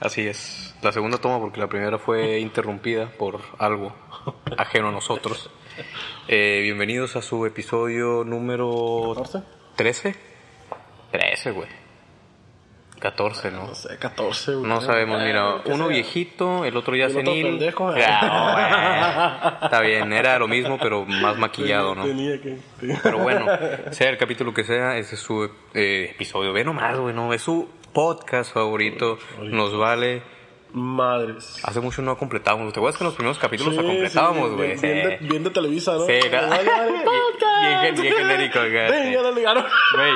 Así es. La segunda toma porque la primera fue interrumpida por algo ajeno a nosotros. Eh, bienvenidos a su episodio número 14. 13. 13, güey. 14, ¿no? No sé, 14, güey. No sabemos, mira, Eh, que uno sea. viejito, el otro ya El otro senil. pendejo. Ah, güey. Está bien, era lo mismo, pero más maquillado, ¿no? Tenía que. Pero bueno, sea el capítulo que sea, ese es su eh, episodio. Ve nomás, güey, no, es su podcast favorito. Nos vale. Madres. Hace mucho no completábamos. ¿Te acuerdas que en los primeros capítulos Sí, lo completábamos, sí, güey? bien, bien, de, Sí. bien de Televisa, ¿no? Sí, claro. Vale, vale, podcast. Bien, bien genérico, Ven, sí. ya le ligaron. Güey,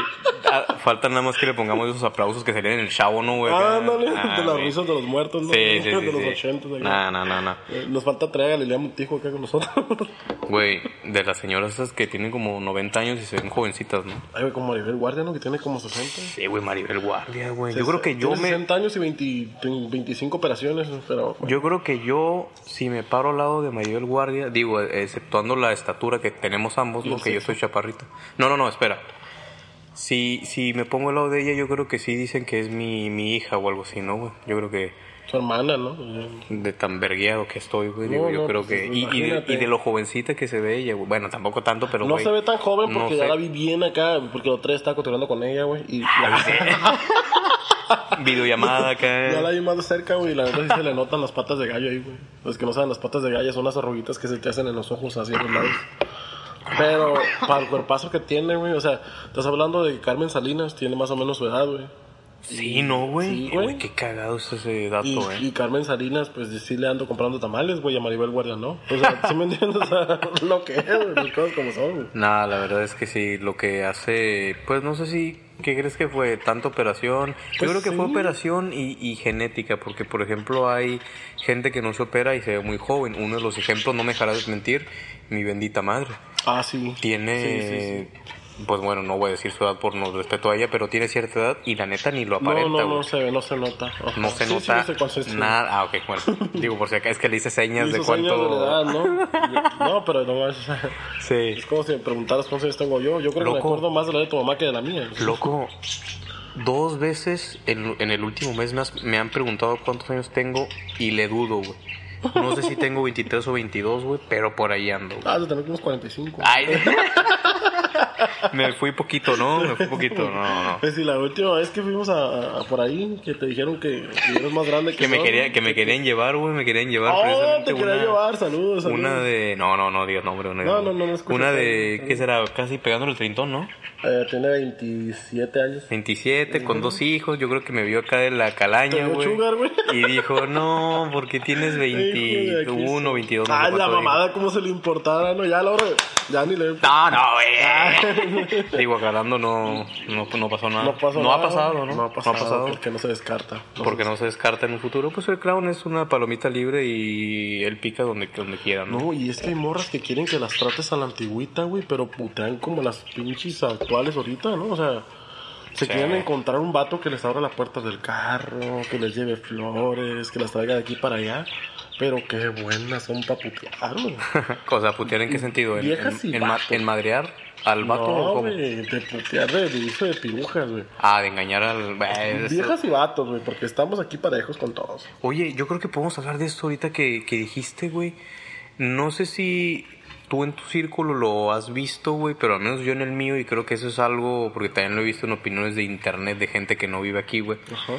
ah, falta nada más que le pongamos esos aplausos que serían en el chavo, ¿no, güey? Acá. Ándale, Ah, de las güey. risas de los muertos, ¿no? Sí, sí, sí. De sí, los sí. 80. acá. No, no, no, no. Nos falta traer a Lilian Montijo acá con nosotros. Güey, de las señoras esas que tienen como 90 años y se ven jovencitas, ¿no? Ay, güey, como Maribel Guardia, ¿no? Que tiene como 60. Sí, güey, Maribel Guardia, güey. Yo creo que yo me... 60 años y 20 25 operaciones, pero... Yo creo que yo, si me paro al lado de Maribel Guardia, digo, exceptuando la estatura que tenemos ambos, ¿Y ¿no? el Que yo soy chaparrito. No, no, no, espera. Si, si me pongo al lado de ella, yo creo que sí dicen que es mi, mi hija o algo así, ¿no, güey? Yo creo que Su hermana, ¿no? de tan vergueado que estoy, güey, digo, No, yo no, creo pues, que... Y, y de, imagínate. y de lo jovencita que se ve ella, güey. Bueno, tampoco tanto, pero, No güey, se ve tan joven no porque sé. ya la vi bien acá, porque otra vez estaba cotorreando con ella, güey, y la Videollamada acá. Ya la vi más de cerca, güey, la verdad sí se le notan las patas de gallo ahí, güey. Los que no saben, las patas de gallo son unas arruguitas que se te hacen en los ojos, así en los lados. Pero para el cuerpazo que tiene, güey, o sea, estás hablando de Carmen Salinas tiene más o menos su edad, güey. Sí, no, güey. Sí, güey. güey, qué cagado es ese dato, Y, eh. y Carmen Salinas, pues sí le ando comprando tamales, güey, a Maribel Guardia, ¿no? O sea, ¿sí me entiendes? O sea, lo que es, güey, las cosas como son, güey. Nada, la verdad es que sí, lo que hace, pues no sé si, ¿qué crees que fue? ¿Tanta operación? Yo Pues creo que fue operación y, y genética, porque por ejemplo hay gente que no se opera y se ve muy joven. Uno de los ejemplos, no me dejarás de mentir, mi bendita madre. Ah, sí. Tiene, Sí, sí, pues bueno, no voy a decir su edad por no respeto a ella, pero tiene cierta edad y la neta ni lo No, aparenta, no, güey. no se ve, no se nota. No se Sí, nota no sé cuál es nada. Ah, ok, bueno. Digo, por si acá es que le hice señas de Hizo señas cuánto. de la edad, ¿no? No, pero no es... Sí. Es como si me preguntaras cuántos años tengo yo. Yo creo que me acuerdo más de la de tu mamá que de la mía. Loco, dos veces en, en el último mes me, has- me han preguntado cuántos años tengo y le dudo, güey. No sé si tengo 23 o 22, güey, pero por ahí ando. güey. Ah, de tener unos 45. Ay, me fui poquito, ¿no? Me fui poquito, no, no. Pues sí, la última vez que fuimos a, a por ahí, que te dijeron que, que eres más grande que Que me, yo, quería, ¿no? que me querían llevar, güey, me querían llevar Oh, te quería una- llevar, saludos, saludos. Una de... No, no, no digas nombre. No, no, no, no escucho Una de... ¿Qué será? Casi pegándole el trintón, ¿no? Eh, tiene 27 años. 27, con dos hijos, yo creo que me vio acá de la calaña, güey. Y dijo, no, porque tienes Hijo de aquí 21, está. 22, no sé Ay, la mamada, como se le importara, ¿no? Ya a la hora, de- ya ni le... No, no, güey. Digo, aclarando, no, no, no pasó nada. No pasó ha nada. pasado, ¿no? No ha pasado, porque no se descarta. No Porque se- no se descarta en un futuro. Pues el clown es una palomita libre y él pica donde, donde quiera, ¿no? No, y es que hay morras que quieren que las trates a la antigüita, güey, pero putean como las pinches actuales ahorita, ¿no? O sea, se Sí. quieren encontrar un vato que les abra la puerta del carro, que les lleve flores, que las traiga de aquí para allá. Pero qué buenas son para putear, güey. o sea, putear en qué sentido? ¿En, en, en ma- en madrear al vato o cómo? de putear de, de uso de pirujas, güey. Ah, de engañar al... Eso- Viejas y vatos, güey, porque estamos aquí parejos con todos. Oye, yo creo que podemos hablar de esto ahorita que, que dijiste, güey. No sé si tú en tu círculo lo has visto, güey, pero al menos yo en el mío, y creo que eso es algo, porque también lo he visto en opiniones de internet de gente que no vive aquí, güey. Ajá.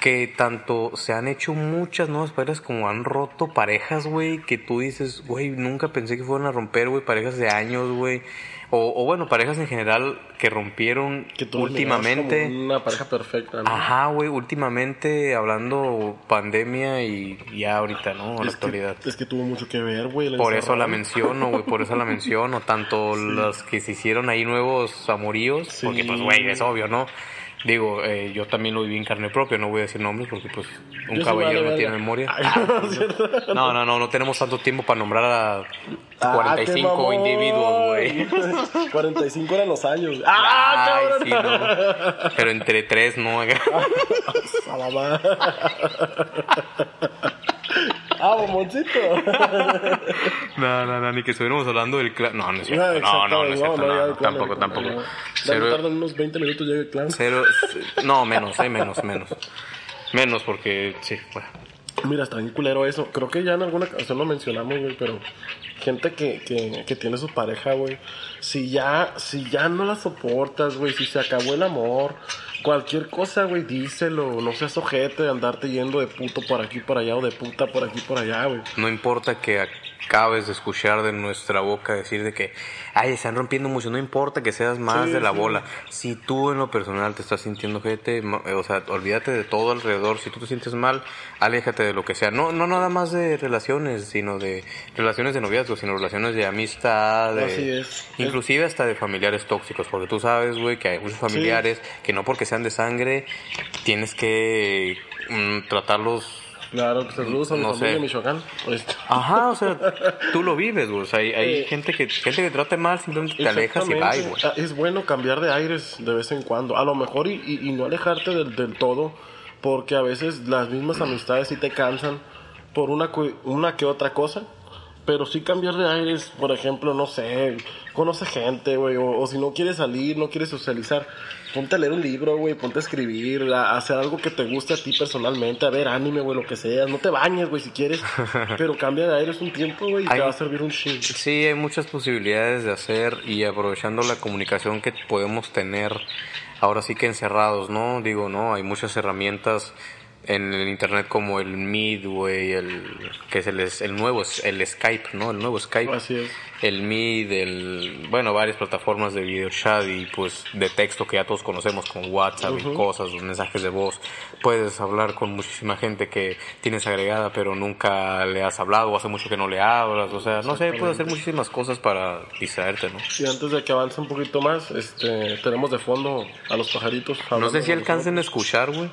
Que tanto se han hecho muchas nuevas parejas como han roto parejas, güey, que tú dices, güey, nunca pensé que fueran a romper, güey, parejas de años, güey. O, o bueno, parejas en general que rompieron Que últimamente. como una pareja perfecta, ¿no? Ajá, güey, últimamente hablando pandemia y ya ahorita, ¿no? En la actualidad. que, es que tuvo mucho que ver, güey. Por eso la menciono, güey, por eso la menciono. Tanto las que se hicieron ahí nuevos amoríos, Sí. porque pues, güey, es obvio, ¿no? Digo, eh, yo también lo viví en carne propia, no voy a decir nombres porque pues un Yo caballero no tiene memoria. Ah, no, no, no, no, tenemos tanto tiempo para nombrar a Ah, 45 qué mamón. individuos, güey. 45 eran los años. ¡Ah, Ay, sí, no. Pero entre tres, ¿no? A mamá. Ah, bomboncito. No, no, no, ni que estuviéramos hablando del clan. No, no es cierto. No, no, no es cierto. no, no, clan, tampoco, tampoco. Cero, tardan unos 20 minutos llega el clan. cero, no, menos, eh, menos, menos. Menos porque, sí, bueno. Mira, está bien culero eso. Creo que ya en alguna ocasión lo mencionamos, güey, pero gente que, que, que tiene su pareja, güey, si ya, si ya no la soportas, güey, si se acabó el amor, cualquier cosa, güey, díselo. No seas ojete de andarte yendo de puto por aquí por allá o de puta por aquí por allá, güey. No importa que acabes de escuchar de nuestra boca decir de que, ay, están rompiendo mucho, no importa que seas más Sí, de la sí. bola. Si tú en lo personal te estás sintiendo gente, ma- o sea, olvídate de todo alrededor. Si tú te sientes mal, aléjate de lo que sea. No, no nada más de relaciones, sino de relaciones de noviazgo, sino relaciones de amistad, de, Así es. inclusive hasta de familiares tóxicos, porque tú sabes, güey, que hay muchos familiares que no porque sean de sangre tienes que mm, tratarlos Claro, que saludos a mi No familia de Michoacán. Ajá, o sea, tú lo vives, güey. O sea, hay, hay Eh, gente que gente que trata mal, simplemente te alejas y bye, güey. Es bueno cambiar de aires de vez en cuando. A lo mejor y, y- y no alejarte del, del todo, porque a veces las mismas amistades sí te cansan por una, una que otra cosa. Pero sí cambiar de aires, por ejemplo, no sé, conoce gente, güey, o, o si no quieres salir, no quieres socializar, ponte a leer un libro, güey, ponte a escribir, a, hacer algo que te guste a ti personalmente, a ver anime, güey, lo que sea, no te bañes, güey, si quieres, pero cambia de aires un tiempo, güey, y Hay- te va a servir un chingo. Sí, hay muchas posibilidades de hacer y aprovechando la comunicación que podemos tener ahora sí que encerrados, ¿no? Digo, no, hay muchas herramientas en el internet como el güey, el que es el, el nuevo, el Skype, ¿no? El nuevo Skype. Así es. el Meet, el, bueno, varias plataformas de video chat y pues de texto que ya todos conocemos como WhatsApp y cosas, los mensajes de voz. Puedes hablar con muchísima gente que tienes agregada pero nunca le has hablado o hace mucho que no le hablas, o sea, no sé, puedes hacer muchísimas cosas para distraerte, ¿no? Y antes de que avance un poquito más, este, tenemos de fondo a los pajaritos. No sé si con alcancen a escuchar, güey.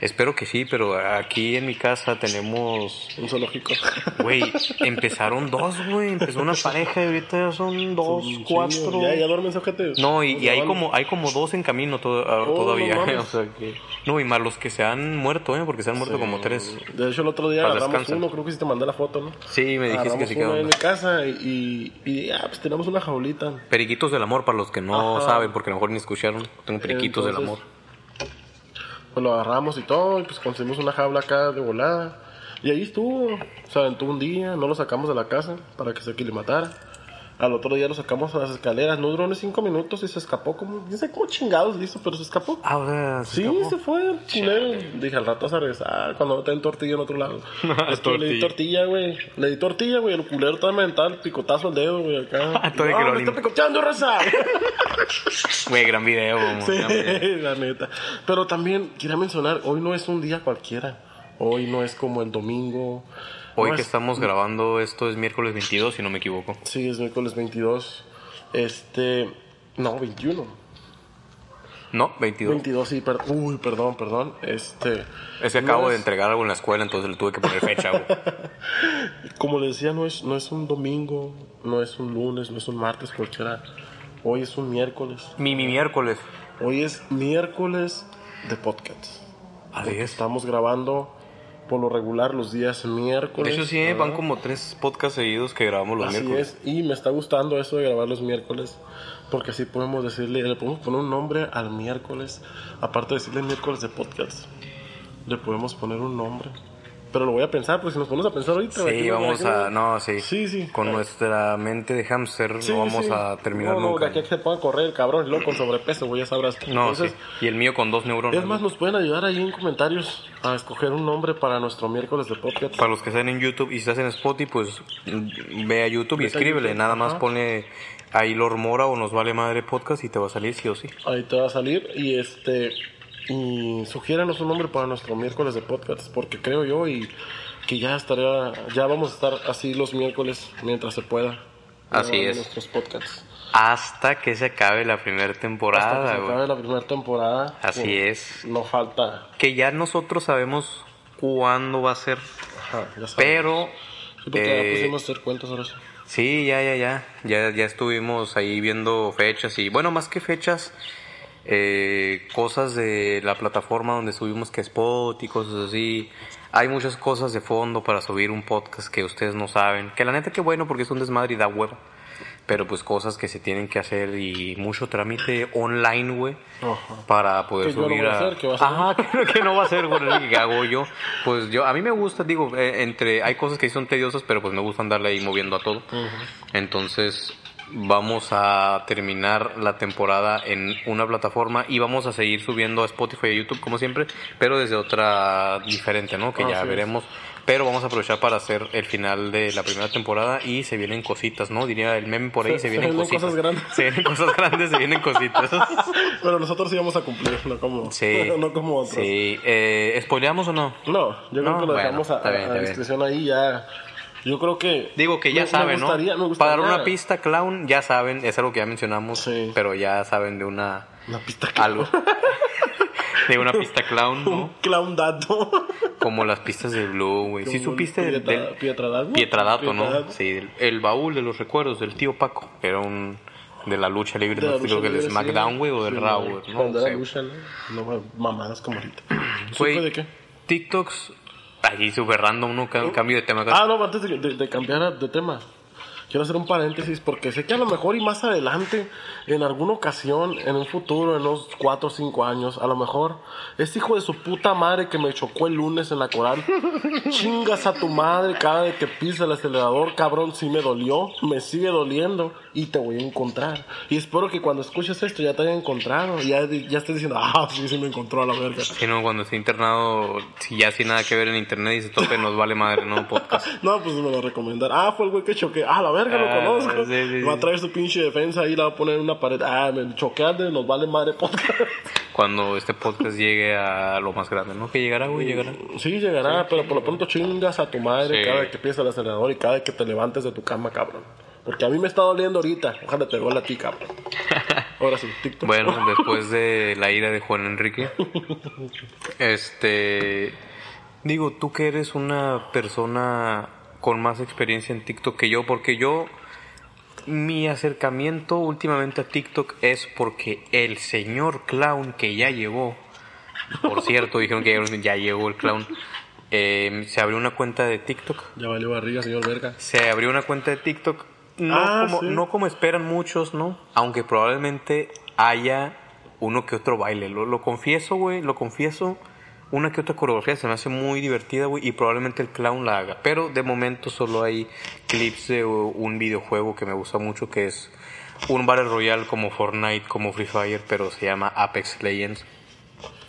Espero que sí, pero aquí en mi casa tenemos. Un zoológico. Güey, empezaron dos, güey. Empezó una pareja y ahorita ya son dos, cuatro. Ya, ya duermen, ojete. No, y, y hay como hay como dos en camino to- ah, Oh, todavía. no mames. o sea que, no, y más los que se han muerto, ¿eh? Porque se han muerto Sí. como tres. De hecho, el otro día agarramos uno, creo que sí te mandé la foto, ¿no? Sí, me dijiste que sí quedaron. en mi casa y, y, ya, pues tenemos una jaulita. Periquitos del amor, para los que no Ajá. saben, porque a lo mejor ni escucharon. Tengo periquitos del amor. Pues lo agarramos y todo, y pues conseguimos una jaula acá de volada. Y ahí estuvo, se aventó un día, no lo sacamos de la casa para que se aclimatara. Al otro día lo sacamos a las escaleras, no duró ni cinco minutos y se escapó como, sé cómo chingados listo, pero se escapó. Ah, o sea, se Sí, escapó. se fue el culero. Dije, al rato vas a regresar cuando no te den tortilla en otro lado. es que le di Tortilla. güey. Le di tortilla, güey. El culero estaba mental, el picotazo al dedo, güey, acá. Que no, me está picoteando, raza. Güey, gran video. güey, sí, la neta. Pero también quería mencionar, hoy no es un día cualquiera. Hoy no es como el domingo. Hoy No que es- estamos grabando esto es miércoles 22, si no me equivoco. Sí, es miércoles 22. Este... No, 21. No, 22. 22, sí, per- Uy, perdón, perdón. Este... Es que no acabo de entregar algo en la escuela, entonces le tuve que poner fecha, güey. Como les decía, no es, no es un domingo, no es un lunes, no es un martes cualquiera. Hoy es un miércoles. mi, mi miércoles. Hoy es miércoles de podcast. Así es. Estamos grabando por lo regular los días miércoles. De hecho, sí, van como tres podcasts seguidos que grabamos los Así miércoles. es, y me está gustando eso de grabar los miércoles, porque así podemos decirle, le podemos poner un nombre al miércoles, aparte de decirle miércoles de podcast, le podemos poner un nombre. Pero lo voy a pensar, porque si nos ponemos a pensar ahorita... Sí, vamos a. No, sí. Sí, sí. Con nuestra mente de hámster Sí, no vamos sí. a terminar no, no, nunca. de aquí a que se ponga a correr el cabrón, luego con sobrepeso, güey, ya sabrás. No, Entonces, sí. Y el mío con dos neuronas. Es más, nos pueden ayudar ahí en comentarios a escoger un nombre para nuestro miércoles de podcast. Para los que están en YouTube y si estás en Spotify, pues ve a YouTube y escríbele. YouTube, Nada más pone ahí Lord Mora o Nos Vale Madre Podcast y te va a salir sí o sí. Ahí te va a salir y este y sugiéranos un nombre para nuestro miércoles de podcast porque creo yo y que ya estaría ya vamos a estar así los miércoles mientras se pueda. Así es. Nuestros podcasts. Hasta que se acabe la primera Hasta que temporada, se acabe la primera temporada. Así pues, es. No falta. Que ya nosotros sabemos cuándo va a ser. Ajá, ya sabes. Pero. Sí, porque ya eh, pusimos a hacer cuentas ahora sí. Sí, ya, ya, ya. Ya, ya estuvimos ahí viendo fechas y, bueno, más que fechas, eh, cosas de la plataforma donde subimos que Spot y cosas así. Hay muchas cosas de fondo para subir un podcast que ustedes no saben. Que la neta que bueno porque es un desmadre y da huevo. pero pues cosas que se tienen que hacer y mucho trámite online, güey, para poder Que yo no subir voy a a... hacer, que vas a Ajá, que, que no va a ser, güey, que hago yo. Pues yo, a mí me gusta, digo, eh, entre, hay cosas que son tediosas, pero pues me gusta andarle ahí moviendo a todo. Entonces, vamos a terminar la temporada en una plataforma y vamos a seguir subiendo a Spotify y a YouTube como siempre, pero desde otra diferente, ¿no? Que ya es. veremos. Pero vamos a aprovechar para hacer el final de la primera temporada y se vienen cositas, ¿no? Diría el meme por ahí, Se- se, se vienen vienen cositas. cosas grandes. Se vienen cosas grandes, se vienen cositas. Pero nosotros sí vamos a cumplir, no como, Sí. no como otros. Sí. Eh, ¿Spoileamos o no? No, yo creo No, que lo bueno, dejamos a, bien, a discreción ahí ya. Yo creo que. Digo que ya me- me saben, gustaría- me ¿no? gustaría- Para dar una pista, clown, ya saben, es algo que ya mencionamos, Sí. pero ya saben de una Una pista que. algo de una pista clown, Un ¿no? clown dato. Como las pistas de Blue, güey. Sí supiste del, Pietra- del Pietradato. Pietradato, ¿no? Pietradato. Sí, el, el baúl de los recuerdos del tío Paco, era un de la lucha libre, De la no sé, lucha creo que del SmackDown, güey, o del sí, Raw, no era sé. lucha, ¿no? No, mamadas como ahorita. ¿Supe de qué? TikToks, ahí súper random, ¿no? Ca- Cambio de tema. Ah, no, antes de, de- de cambiar de tema. Quiero hacer un paréntesis porque sé que a lo mejor y más adelante, en alguna ocasión, en un futuro, en unos 4 o 5 años, a lo mejor, este hijo de su puta madre que me chocó el lunes en la coral, chingas a tu madre cada vez que pisa el acelerador, cabrón, sí me dolió, me sigue doliendo y te voy a encontrar. Y espero que cuando escuches esto ya te haya encontrado y ya, ya estés diciendo, ah, sí, sí me encontró a la verga. Si no, cuando esté internado, si ya sin nada que ver en internet y se tope, nos vale madre, ¿no? Podcast. No, pues me lo recomendar. Ah, fue el güey que choqué. Ah, la verga, lo Ah, conozco. sí, sí, Va a traer su pinche defensa ahí, la va a poner en una pared. Ah, me choqueaste, nos vale madre podcast. Cuando este podcast llegue a lo más grande, ¿no? Que llegará, güey, llegará. Sí, llegará, pero por lo pronto chingas a tu madre cada vez que piensas el acelerador y cada vez que te levantes de tu cama, cabrón. Porque a mí me está doliendo ahorita. Ojalá te duele a ti, cabrón. Ahora sí, TikTok. Bueno, después de la ira de Juan Enrique, este, digo, tú que eres una persona con más experiencia en TikTok que yo, porque yo, mi acercamiento últimamente a TikTok es porque el señor clown que ya llegó, por cierto, dijeron que ya- llegó el clown, eh, se abrió una cuenta de TikTok. Ya valió barriga, señor verga. Se abrió una cuenta de TikTok. No, Ah, como, sí. no como esperan muchos, ¿no? Aunque probablemente haya uno que otro baile. Lo, lo confieso, güey, lo confieso. Una que otra coreografía se me hace muy divertida, güey, y probablemente el clown la haga. Pero de momento solo hay clips de un videojuego que me gusta mucho, que es un Battle Royale como Fortnite, como Free Fire, pero se llama Apex Legends.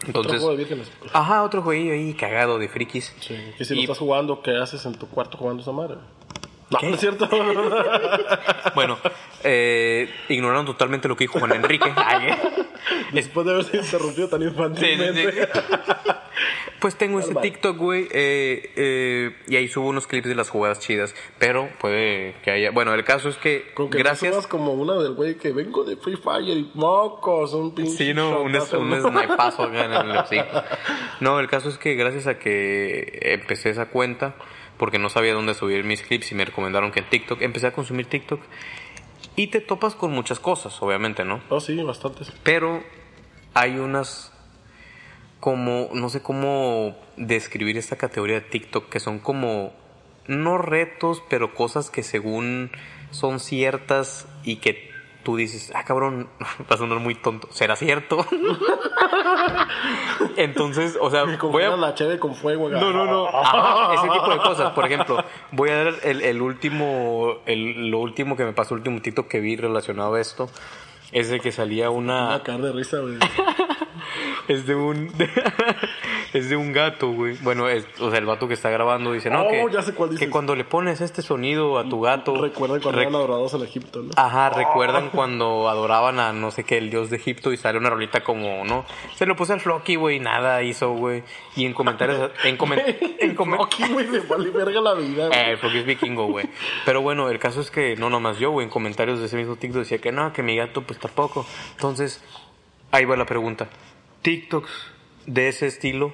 Otro Entonces, juego de ajá, otro jueguillo ahí cagado de frikis. Sí. Que si lo estás jugando, ¿qué haces en tu cuarto jugando esa madre? No, no es cierto. Bueno, eh, ignoraron totalmente lo que dijo Juan Enrique. Eh. Después de haberse interrumpido tan Sí, sí, infantilmente. sí. Pues tengo ese TikTok, güey, eh, eh, y ahí subo unos clips de las jugadas chidas, pero puede que haya... Bueno, el caso es que, Con que gracias... no como una del güey que vengo de Free Fire y mocos, un pinche Sí, no, un, shotazo, un ¿no? snipazo acá en el hocico. No, el caso es que gracias a que empecé esa cuenta, porque no sabía dónde subir mis clips y me recomendaron que en TikTok, empecé a consumir TikTok y te topas con muchas cosas, obviamente, ¿no? Oh, sí, bastantes. Pero hay unas como, no sé cómo describir esta categoría de TikTok, que son como, no retos, pero cosas que según son ciertas y que tú dices, ah cabrón, va a sonar muy tonto, ¿será cierto? Entonces, o sea, voy a... La cheve con fuego. No, no, no. Ajá, ese tipo de cosas. Por ejemplo, voy a dar el, el último, el, lo último que me pasó, el último TikTok que vi relacionado a esto. Es de que salía una... Una cara de risa, güey. Es de un. es de un gato, güey. Bueno, es, o sea, el vato que está grabando dice, no, Oh, que, ya sé cuál que cuando le pones este sonido a tu gato. Recuerden cuando rec- eran adorados en Egipto, ¿no? Ajá, recuerdan cuando adoraban a no sé qué, el dios de Egipto y sale una rolita como, ¿no? Se lo puse al Flocky, güey, nada hizo, güey. Y en comentarios. En, comen- en comen- Aquí, güey, le vale verga la vida, güey. eh, el Flocky es vikingo, güey. Pero bueno, el caso es que no nomás yo, güey, en comentarios de ese mismo TikTok decía que no, que mi gato pues tampoco. Entonces, ahí va la pregunta. TikToks de ese estilo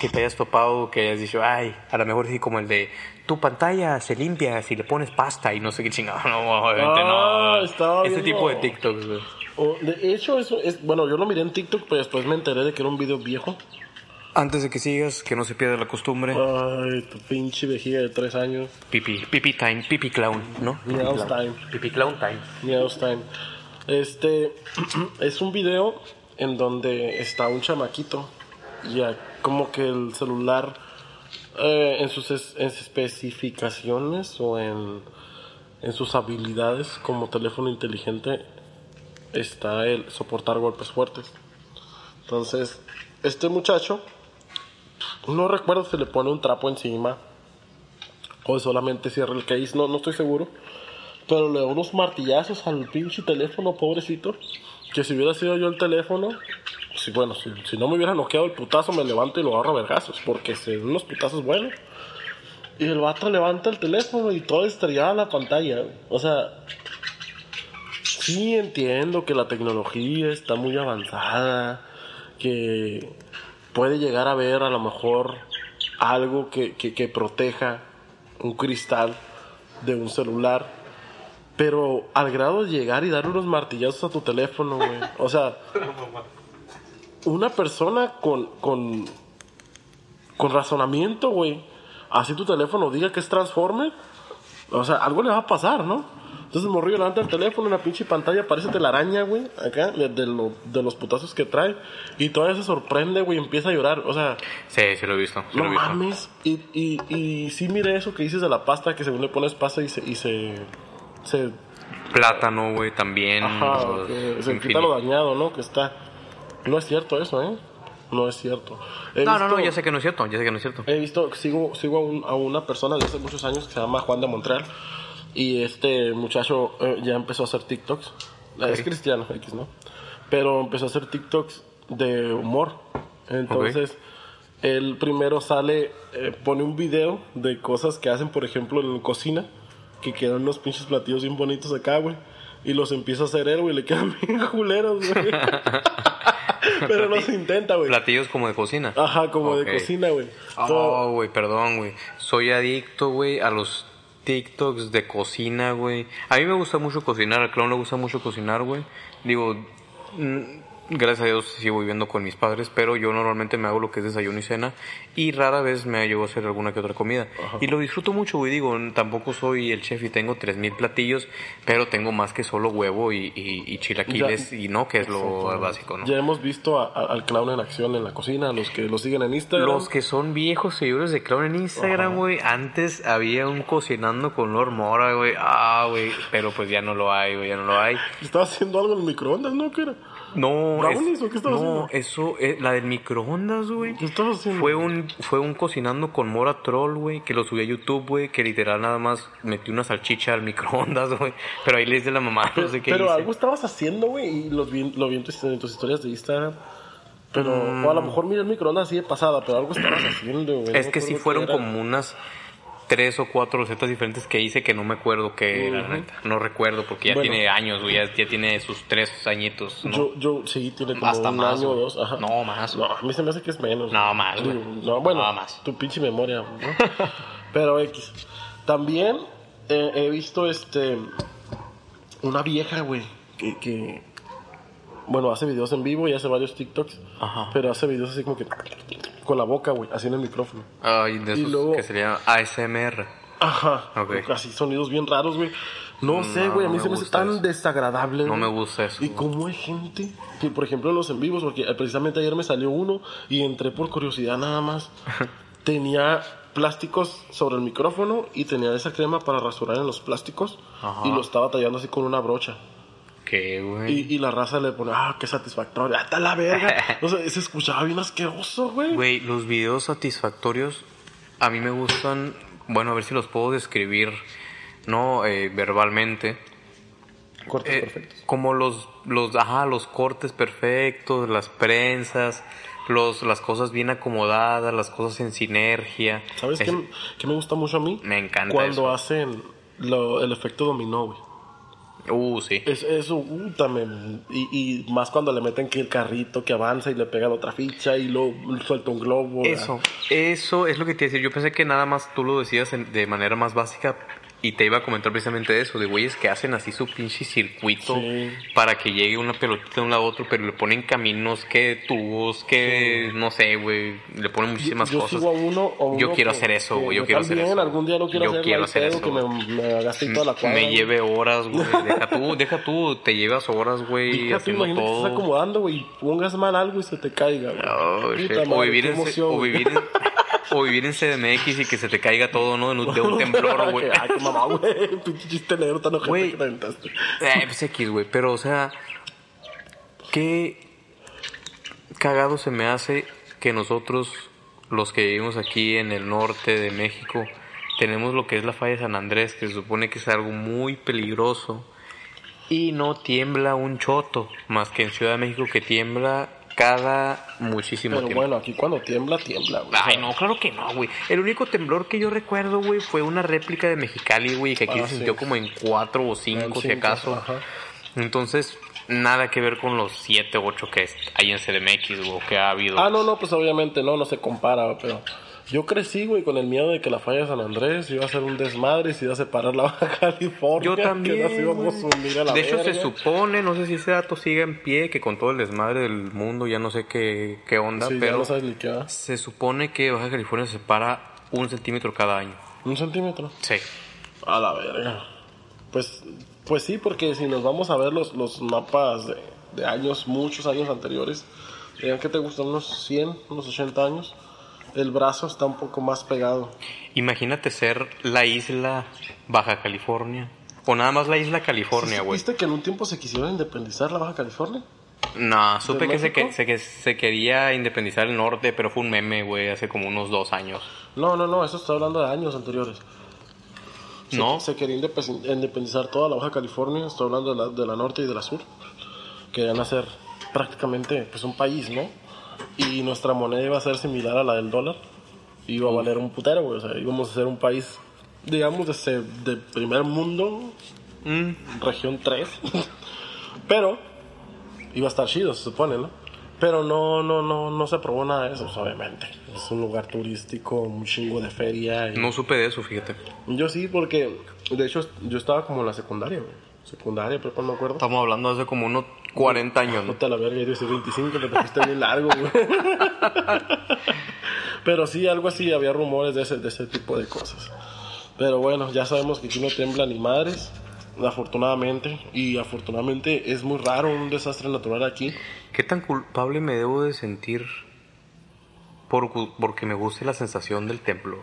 que te hayas topado, que hayas dicho, ay, a lo mejor sí como el de tu pantalla se limpia si le pones pasta y no sé qué chingado. No, obviamente Ah, no. estaba Ese viendo. tipo de TikToks, güey. O, de hecho, eso es. Bueno, yo lo miré en TikTok, pero después me enteré de que era un video viejo. Antes de que sigas, que no se pierda la costumbre. Ay, tu pinche vejiga de tres años. Pipi, pipi time, pipi clown, ¿no? Meows time. Pipi clown time. Meows time. Este es un video en donde está un chamaquito. Ya, como que el celular eh, en, sus es- en sus especificaciones o en, en sus habilidades como teléfono inteligente está el soportar golpes fuertes. Entonces, este muchacho, no recuerdo si le pone un trapo encima o solamente cierra el case, no, no estoy seguro. Pero le da unos martillazos al pinche teléfono, pobrecito. Que si hubiera sido yo el teléfono, si bueno, si, no me hubiera noqueado el putazo, me levanto y lo agarro a vergazos. Porque se unos putazos buenos. Y el vato levanta el teléfono y todo estrellada la pantalla. O sea, sí entiendo que la tecnología está muy avanzada. Que puede llegar a ver a lo mejor algo que proteja un cristal de un celular. Pero al grado de llegar y darle unos martillazos a tu teléfono, güey. O sea, una persona con, con, con razonamiento, güey. Así tu teléfono diga que es Transformer. O sea, algo le va a pasar, ¿no? Entonces morrillo levanta el teléfono en la pinche pantalla, aparece telaraña, güey, acá, de, de lo- de los putazos que trae. Y todavía se sorprende, güey, y empieza a llorar. O sea, Sí, sí lo he visto. Sí no lo he visto. mames. Y, y, y sí miré eso que dices de la pasta, que según le pones pasta y se... Y se, se Plátano, güey, también. ajá, los que se quita lo dañado, ¿no? Que está... No es cierto eso, ¿eh? No es cierto. He No, no, no, ya sé que no es cierto, ya sé que no es cierto. He visto, sigo, sigo a, un- a una persona de hace muchos años que se llama Juan de Montreal. Y este muchacho eh, ya empezó a hacer TikToks. Es cristiano, X, ¿no? Pero empezó a hacer TikToks de humor. Entonces, él primero sale, eh, pone un video de cosas que hacen, por ejemplo, en la cocina, que quedan unos pinches platillos bien bonitos acá, güey. Y los empieza a hacer él, güey, le quedan bien culeros, güey. Pero los intenta, güey. Platillos como de cocina. Ajá, como de cocina, güey. Oh, güey, perdón, güey. Soy adicto, güey, a los TikToks de cocina, güey. A mí me gusta mucho cocinar, al clown le gusta mucho cocinar, güey. Digo, gracias a Dios sigo viviendo con mis padres, pero yo normalmente me hago lo que es desayuno y cena y rara vez me llevo a hacer alguna que otra comida. Y lo disfruto mucho, güey. Digo, tampoco soy el chef y tengo 3000 platillos, pero tengo más que solo huevo y, y, y chilaquiles y no, que es lo básico, ¿no? Ya hemos visto a- a- al clown en acción en la cocina, los que lo siguen en Instagram. Los que son viejos seguidores de Clown en Instagram, güey. Antes había un cocinando con Lord Mora, güey. Ah, güey. Pero pues ya no lo hay, güey. Ya no lo hay. Estaba haciendo algo en el microondas, ¿no? ¿Qué era? No, ¿Brownies es- o qué estabas no, haciendo? eso, eh, la del microondas, güey. ¿Qué estabas haciendo? Fue un, fue un cocinando con Mora Troll, güey, que lo subí a YouTube, güey, que literal nada más metí una salchicha al microondas, güey. Pero ahí le hice la mamá, no sé qué Pero hice. algo estabas haciendo, güey, y los vi- lo vi en tus, en tus historias de Instagram. Pero, Mm. o a lo mejor mira el microondas así de pasada, pero algo estabas haciendo, güey. Es que sí fueron como unas tres o cuatro recetas diferentes que hice que no me acuerdo qué era, neta. No recuerdo porque ya Bueno. tiene años, güey. Ya, ya tiene sus tres añitos, ¿no? Yo, yo, sí, tiene como Hasta un más, año o güey. dos. Ajá. No, más, No, a mí se me hace que es menos. No, más, güey. No, bueno, No, más. tu pinche memoria, ¿no? Pero X. También eh, he visto este. Una vieja, güey, que, que. Bueno, hace videos en vivo y hace varios TikToks. Ajá. Pero hace videos así como que. Con la boca, güey, así en el micrófono. De Y esos luego- que se llama ASMR. Ajá. Ok. Así sonidos bien raros, güey. No sé, güey, a mí no se me hace tan eso. desagradable. No me gusta eso, Y güey. cómo hay gente que, por ejemplo, en los en vivos, porque precisamente ayer me salió uno y entré por curiosidad nada más. tenía plásticos sobre el micrófono y tenía esa crema para rasurar en los plásticos Ajá. y lo estaba tallando así con una brocha. ¿Qué, güey? Y, y la raza le pone, ah, qué satisfactorio, hasta la verga. O sea, se escuchaba bien asqueroso, güey. Güey, los videos satisfactorios a mí me gustan. Bueno, a ver si los puedo describir, no eh, verbalmente. Cortes Eh, perfectos. Como los, los, ajá, los cortes perfectos, las prensas, los, las cosas bien acomodadas, las cosas en sinergia. ¿Sabes Es- qué, qué me gusta mucho a mí? Me encanta Cuando eso. hacen lo- el efecto dominó, güey. Uh, sí. Es, eso, uh, también. Y, y más cuando le meten que el carrito que avanza y le pega la otra ficha y luego suelta un globo. Eso, eso es lo que te iba a decir. Yo pensé que nada más tú lo decías de manera más básica, Y te iba a comentar precisamente eso, de güeyes que hacen así su pinche circuito Sí. para que llegue una pelotita de un lado a otro, pero le ponen caminos, que tubos, que no sé, güey, le ponen muchísimas yo cosas. sigo a uno, a uno yo quiero que- hacer eso, güey, yo yo quiero hacer eso. algún día lo quiero yo hacer, quiero no hacer eso. que me, me gaste toda la cuadra. me lleve horas, güey. Deja tú, deja tú, te llevas horas, güey, Deja tú, haciendo imagínate que estás todo. acomodando, güey, pongas mal algo y se te caiga, güey. Oh, Puta shit. o, vivir en, o, vivir en, o vivir en CDMX y que se te caiga todo, ¿no? De un, temblor, güey. Ay, qué mamá, güey. Pinche chiste negro tan ojete que te aventaste. Eh, pues X, güey. Pero, o sea, qué cagado se me hace que nosotros, los que vivimos aquí en el norte de México, tenemos lo que es la falla de San Andrés, que se supone que es algo muy peligroso. Y no tiembla un choto, más que en Ciudad de México que tiembla cada muchísimo Pero tiempo. bueno, aquí cuando tiembla, tiembla, güey. Ay, no, claro que no, güey. El único temblor que yo recuerdo, güey, fue una réplica de Mexicali, güey, que aquí Ah, se sí. sintió como en cuatro o cinco, si acaso. ajá. Entonces, nada que ver con los siete o ocho que hay en CDMX, güey, o que ha habido. Ah, no, no, pues obviamente no, no se compara, pero yo crecí, güey, con el miedo de que la falla de San Andrés iba a ser un desmadre y se iba a separar la Baja California. Yo también. Que nos íbamos a la de hecho, se supone, no sé si ese dato sigue en pie, que con todo el desmadre del mundo, ya no sé qué, qué onda, Sí, ya pero no sabes ni qué va. se supone que Baja California se separa un centímetro cada año. Un centímetro. Sí. A la verga. Pues, pues sí, porque si nos vamos a ver los, los mapas de, de años, muchos años anteriores, digan que te gustan unos 100, unos 80 años, el brazo está un poco más pegado. Imagínate ser la isla Baja California. O nada más la isla California, güey. ¿Viste que en un tiempo se quisieron independizar la Baja California? No, supe ¿De que se, que, se, que se quería independizar el norte, pero fue un meme, güey, hace como unos dos años. No, no, no, eso está hablando de años anteriores. Se, ¿No? Se quería indepe- independizar toda la Baja California, estoy hablando de la, de la norte y de la sur. Querían hacer prácticamente pues, un país, ¿no? Y nuestra moneda iba a ser similar a la del dólar. Iba a valer un putero, güey. O sea, íbamos a ser un país, digamos, de, de primer mundo, Mm, región 3. Pero iba a estar chido, se supone, ¿no? Pero no, no, no, no se aprobó nada de eso, pues, obviamente. Es un lugar turístico, un chingo de feria. y- no supe de eso, fíjate. Yo sí, porque de hecho yo estaba como en la secundaria, güey. Secundaria, pero no me acuerdo. Estamos hablando hace como unos 40 años, ¿no? Ponte a la verga, yo decía 25, pero te bien largo, güey. Pero sí, algo así, había rumores de ese, de ese tipo de cosas. Pero bueno, ya sabemos que aquí no tiembla ni madres, afortunadamente. Y afortunadamente es muy raro un desastre natural aquí. ¿Qué tan culpable me debo de sentir por, porque me guste la sensación del temblor?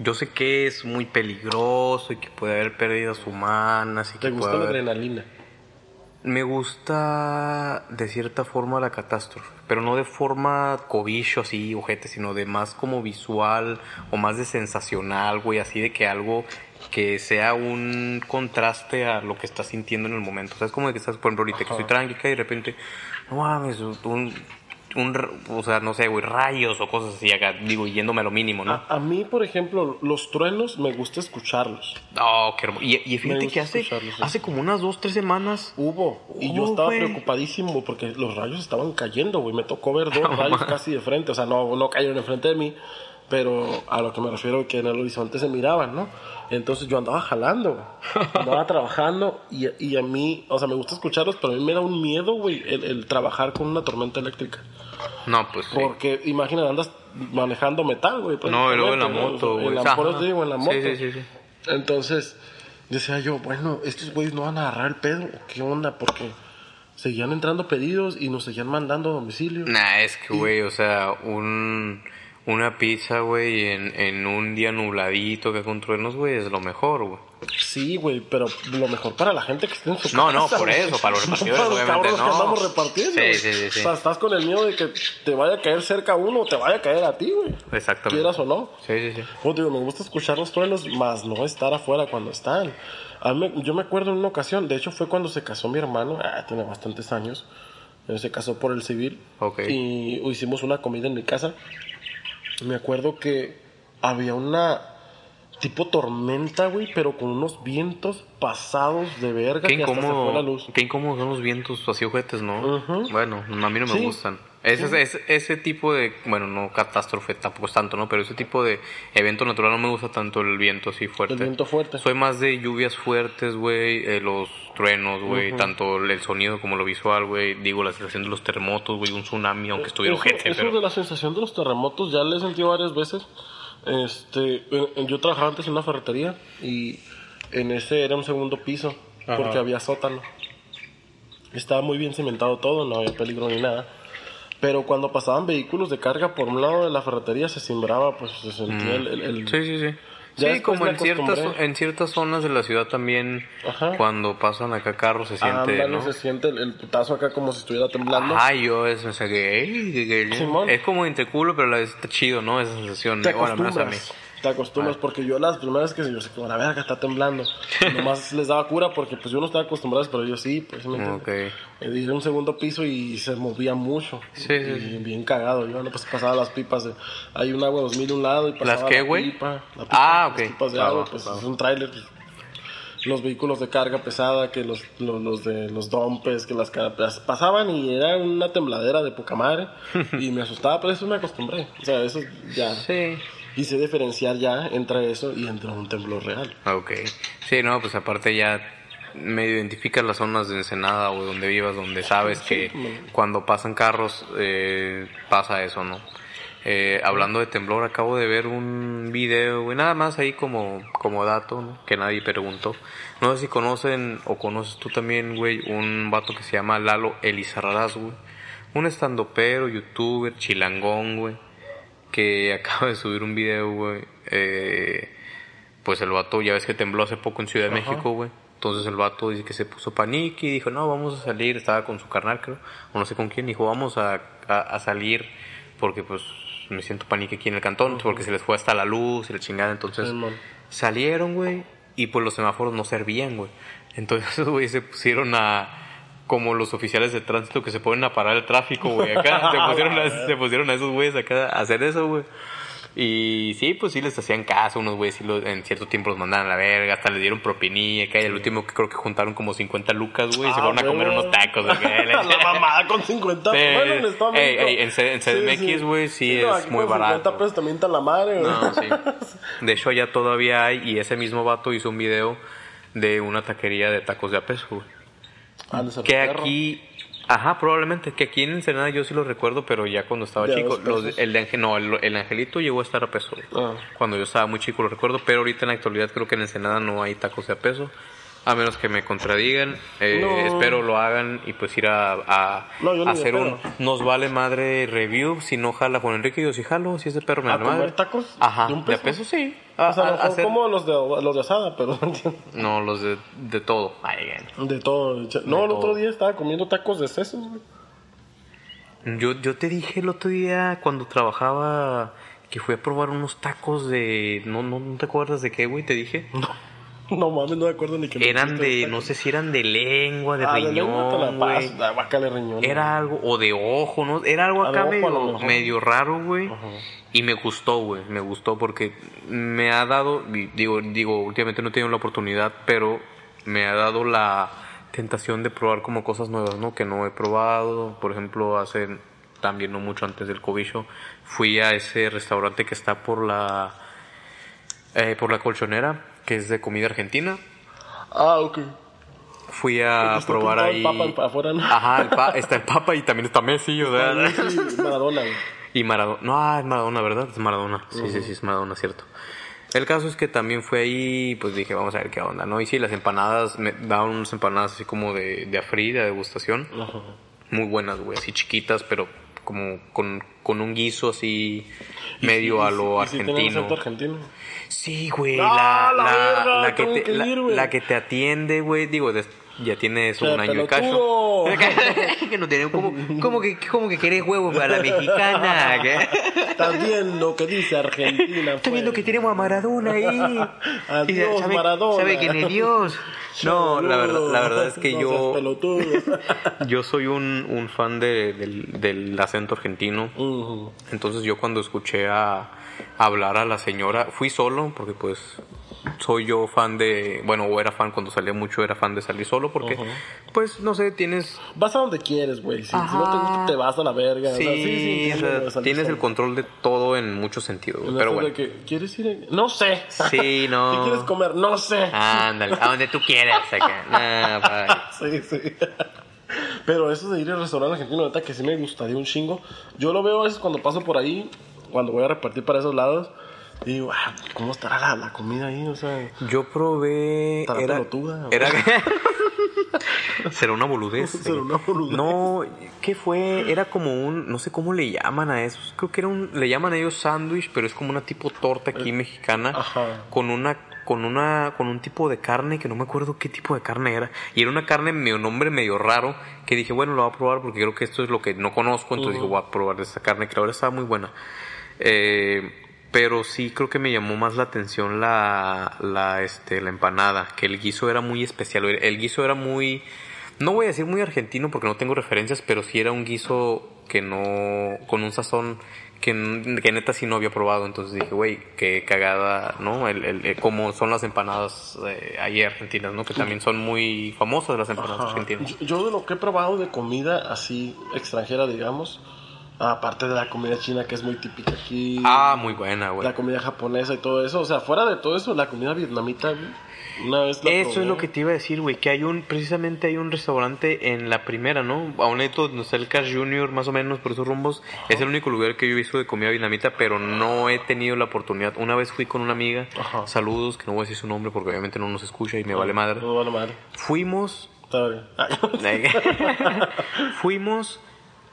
Yo sé que es muy peligroso y que puede haber pérdidas humanas y ¿Te que gusta puede la haber... adrenalina? Me gusta de cierta forma la catástrofe, pero no de forma cobicho así, ojete, sino de más como visual o más de sensacional, güey, así de que algo que sea un contraste a lo que estás sintiendo en el momento. O sea, es como de que estás, por ejemplo, ahorita que estoy tranquila y de repente, no mames, un, un, o sea, no sé, güey, rayos o cosas así, acá, digo, yéndome a lo mínimo, ¿no? A, a mí, por ejemplo, los truenos me gusta escucharlos. Oh, qué hermoso. Y, y fíjate que hace, hace como unas dos, tres semanas Hubo. Y yo estaba güey. preocupadísimo porque los rayos estaban cayendo, güey. Me tocó ver dos rayos casi de frente. O sea, no, no cayeron enfrente de mí. Pero a lo que me refiero que en el horizonte se miraban, ¿no? Entonces yo andaba jalando, andaba trabajando y, y a mí, o sea, me gusta escucharlos, pero a mí me da un miedo, güey, el, el trabajar con una tormenta eléctrica. No, pues sí. Porque, imagínate, andas manejando metal, güey. No, y luego en la moto, güey. En la, por Ajá. eso digo, en la Sí, moto. sí, sí, sí. Entonces, decía yo, bueno, estos güeyes no van a agarrar el pedo. ¿o ¿Qué onda? Porque seguían entrando pedidos y nos seguían mandando a domicilio. Nah, es que, güey, o sea, un, una pizza, güey, en, en un día nubladito que con truenos, güey, es lo mejor, güey. Sí, güey, pero lo mejor para la gente que esté en su No, casa. no, por güey. eso, para los No repartidores, para los obviamente, cabrones que no. andamos repartiendo. Sí, sí, sí, sí. O sea, estás con el miedo de que te vaya a caer cerca uno o te vaya a caer a ti, güey. Exactamente. Quieras o no. Sí, sí, sí. Te digo, me gusta escuchar los truenos, más no estar afuera cuando están. A mí yo me acuerdo en una ocasión, de hecho fue cuando se casó mi hermano, ah, tiene bastantes años, se casó por el civil. Ok. Y hicimos una comida en mi casa. Me acuerdo que había una tipo tormenta, güey, pero con unos vientos pasados de verga Qué que hasta se fue la incómodo, luz. qué incómodos son los vientos así ojetes, ¿no? Bueno, a mí no me Sí. gustan. Ese, ese, ese tipo de, bueno, no catástrofe tampoco es tanto, ¿no? Pero ese tipo de evento natural no me gusta tanto el viento así fuerte. El viento fuerte. Soy más de lluvias fuertes, güey, eh, los truenos, güey, tanto el sonido como lo visual, güey. Digo, la sensación de los terremotos, güey, un tsunami, aunque estuviera Eso, ojete, eso pero... de la sensación de los terremotos ya le he sentido varias veces. Este, eh, yo trabajaba antes en una ferretería y en ese era un segundo piso Ajá. porque había sótano. Estaba muy bien cimentado todo, no había peligro ni nada. Pero cuando pasaban vehículos de carga por un lado de la ferretería se simbraba, pues se sentía el, el- el- Mm. Sí, sí, sí. Ya sí, como en ciertas, en ciertas zonas de la ciudad también, Ajá. cuando pasan acá carros se siente, Ándale, ¿no? se siente el, el putazo acá como si estuviera temblando. Ay, yo es, o sea, que, que- es como entre culo, pero la vez está chido, ¿no? Esa sensación. te Bueno, Te acostumbras, porque yo las primeras que yo sé como la verga está temblando. Nomás les daba cura porque pues yo no estaba acostumbrado, pero yo sí, pues ¿me entiendes? Ok. Eh, un segundo piso y se movía mucho. Sí, Y sí. Bien cagado. Yo no pues pasaba las pipas. De, hay un agua 2000 de un lado y pasaba ¿Las qué, la pipa, la pipa, Ah, las ok. pipas de agua, pues es un tráiler. Los vehículos de carga pesada, que los, los, los de los dompes, que las pasaban y era una tembladera de poca madre. y me asustaba, pero eso me acostumbré. O sea, eso ya. Sí. Y sé diferenciar ya entre eso y entre un temblor real. Ok. Sí, no, pues aparte ya medio identificas las zonas de Ensenada o donde vivas, donde sabes que cuando pasan carros eh, pasa eso, ¿no? Eh, hablando de temblor, acabo de ver un video, güey, nada más ahí como, como dato, ¿no? Que nadie preguntó. No sé si conocen o conoces tú también, güey, un vato que se llama Lalo Elizarraz, güey. Un estandopero, youtuber, chilangón, güey. Que acaba de subir un video, güey. Eh, pues el vato, ya ves que tembló hace poco en Ciudad de México, güey. Entonces el vato dice que se puso panique y dijo, no, vamos a salir. Estaba con su carnal, creo. O no sé con quién. Dijo, vamos a, a, a salir porque pues me siento panique aquí en el cantón. Porque se les fue hasta la luz y la chingada. Entonces salieron, güey. Y pues los semáforos no servían, güey. Entonces güey se pusieron a... Como los oficiales de tránsito que se ponen a parar el tráfico, güey. Acá se pusieron a, se pusieron a esos güeyes acá a hacer eso, güey. Y sí, pues sí les hacían caso, unos güeyes sí los- en cierto tiempo los mandaban a la verga, hasta les dieron propinilla, que el último que creo que juntaron como 50 lucas, güey, y se Ah, fueron a comer unos tacos, la mamada con 50 Sí. Bueno, en Ey, ey, en C- en CDMX, güey, sí no, es muy con 50 barato. pesos también está la madre, güey. No, sí. De hecho, allá todavía hay, y ese mismo vato hizo un video de una taquería de tacos de a peso, güey. Ah, Que aquí, ajá, probablemente, que aquí en Ensenada yo sí lo recuerdo, pero ya cuando estaba chico, los- el, de no, el, el Angelito llegó a estar a peso. Ah. Cuando yo estaba muy chico lo recuerdo, pero ahorita en la actualidad creo que en Ensenada no hay tacos de a peso. A menos que me contradigan, eh, No. espero lo hagan y pues ir a, a- No, yo ni a de hacer un nos vale madre review. Si no jala Juan Enrique, yo sí jalo. Si es de perro me ¿A vale madre. comer tacos? Ajá, ¿De un de a peso? peso sí. O sea, A- a lo a mejor hacer- como los de, los de asada, pero no entiendo. No, los de, de todo. Ay. De todo. No, el todo. otro día estaba comiendo tacos de sesos, güey. Yo, yo te dije el otro día cuando trabajaba que fui a probar unos tacos de... No, no, no te acuerdas de qué, güey, te dije. No mames, no me acuerdo ni que Eran de, no sé si eran de lengua, de Ah, de lengua te la riñón, paso. Ah, guácale riñón. Era algo, o de ojo, ¿no? Era algo de acá medio, medio raro, güey. Y me gustó, güey. Me gustó porque me ha dado, di- digo, digo, últimamente no he tenido la oportunidad, pero me ha dado la tentación de probar como cosas nuevas, ¿no? Que no he probado. Por ejemplo, hace también no mucho antes del cobicho, fui a ese restaurante que está por la, eh, por la colchonera, que es de comida argentina. Ah, ok. Fui a Está probar pintado el ahí. Papa afuera, ¿no? Ajá, el pa- está el Papa y también está Messi, o sea, Sí, Maradona, güey. Y Maradona. No, ah, es Maradona, ¿verdad? Es Maradona. Sí, sí, sí, es Maradona, cierto. El caso es que también fue ahí, pues dije, vamos a ver qué onda, ¿no? Y sí, las empanadas, me daban unas empanadas así como de, de afrí, de degustación. Ajá. Muy buenas, güey, así chiquitas, pero como con, con un guiso así medio a lo ¿Y si tienen argentino. Sí, güey, ¡Ah, la, la la, verga! la que te, que la, ir, güey. la que te atiende, güey, digo, des- ya tiene eso Che, un año y cacho. que no tiene, como, como que, como que querés huevos para la mexicana. Estás viendo que dice Argentina. Estoy viendo pues. que tenemos a Maradona ahí. Adiós, sabe- Maradona. ¿Sabe quién es Dios? No, la verdad, la verdad es que No yo, yo soy un, un fan de- del, del acento argentino. Entonces yo cuando escuché a, hablar a la señora. Fui solo porque pues soy yo fan de, bueno, o era fan cuando salía mucho, era fan de salir solo porque pues no sé, tienes Vas a donde quieres, güey. Si, si no te gusta, te vas a la verga. O sí, sea, sí, sí, o sea, tienes el control de todo en muchos sentidos, pero de bueno. que, ¿Quieres ir? en- No sé. Sí, no. ¿Qué quieres comer? No sé. Ándale, a donde tú quieras acá. Nah. Sí, sí. Pero eso de ir al restaurante argentino, neta, que sí me gustaría un chingo. Yo lo veo a veces cuando paso por ahí, cuando voy a repartir para esos lados. Y digo, ah, ¿cómo estará la, la comida ahí? O sea, Yo probé. ¿Estará Era. pelotuda Era. Será una boludez. Será una boludez. No, ¿qué fue? Era como un. No sé cómo le llaman a esos. Creo que era un. Le llaman a ellos sándwich, pero es como una tipo torta aquí mexicana. Eh, ajá. Con una. Con una. Con un tipo de carne que no me acuerdo qué tipo de carne era. Y era una carne medio nombre medio raro. Que dije, bueno, lo voy a probar porque creo que esto es lo que no conozco. Entonces dije, voy a probar esta carne que verdad estaba muy buena. Eh, pero sí creo que me llamó más la atención la, la, este, la empanada, que el guiso era muy especial. El, guiso era muy, no voy a decir muy argentino porque no tengo referencias, pero sí era un guiso que no, con un sazón que, que neta sí no había probado. Entonces dije, güey, qué cagada, ¿no? El, el, el- como son las empanadas eh, ahí argentinas, ¿no? Que también son muy famosas las empanadas ajá. argentinas. yo de lo que he probado de comida así extranjera, digamos, aparte de la comida china que es muy típica aquí. Ah, muy buena, güey. La comida japonesa y todo eso. O sea, fuera de todo eso, la comida vietnamita, güey, una vez la Eso es lo que te iba a decir, güey, que hay un, precisamente hay un restaurante en la primera, ¿no? A un lado donde está el Cash Junior, más o menos, por esos rumbos. Es el único lugar que yo he visto de comida vietnamita, pero no he tenido la oportunidad. Una vez fui con una amiga, Ajá. saludos, que no voy a decir su nombre porque obviamente no nos escucha y me vale madre. No vale madre. Fuimos, Está bien. Fuimos,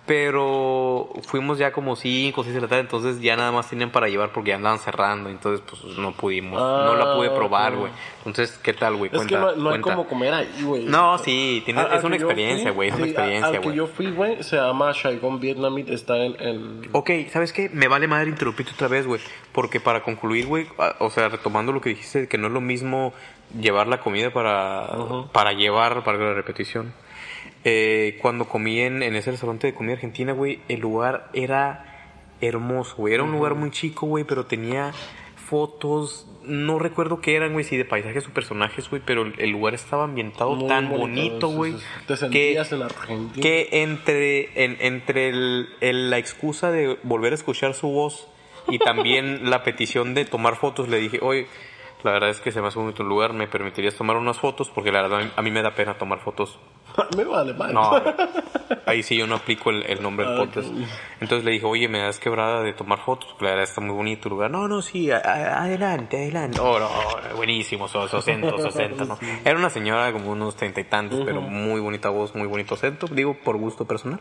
pero fuimos ya como 5 o 6 de la tarde, entonces ya nada más tienen para llevar porque ya andaban cerrando, entonces pues no pudimos, no la pude Ah, probar, güey. Entonces, ¿qué tal, güey? es Cuenta, que no, no hay como comer ahí, güey. No, sí, tiene- Al- es al una experiencia, güey, es una experiencia, Al que güey. yo fui, güey, se llama Saigon Vietnamite, está en... en... Ok, ¿sabes qué? Me vale madre interrumpirte otra vez, güey. Porque para concluir, güey, ah, o sea, retomando lo que dijiste, que no es lo mismo llevar la comida para, para llevar, para la repetición. Eh, cuando comí en, en ese restaurante de comida argentina, güey, el lugar era hermoso, güey. Era un lugar muy chico, güey, pero tenía fotos, no recuerdo qué eran, güey, si de paisajes o personajes, güey, pero el, lugar estaba ambientado Muy tan bonito, güey. que- en que entre, en- entre el- el- la excusa de volver a escuchar su voz y también la petición de tomar fotos, le dije, oye, la verdad es que se me hace bonito el lugar, ¿me permitirías tomar unas fotos? Porque la verdad a mí me da pena tomar fotos. Me vale madre. No, ahí sí yo no aplico el, el nombre del Ah, podcast. Entonces le dije, oye, me das quebrada de tomar fotos, porque la verdad está muy bonito el lugar. No, no, sí, a- a- adelante, adelante. Oh, no, buenísimo, su su acento, su acento, ¿no? Era una señora como unos treinta y tantos, pero muy bonita voz, muy bonito acento, digo, por gusto personal.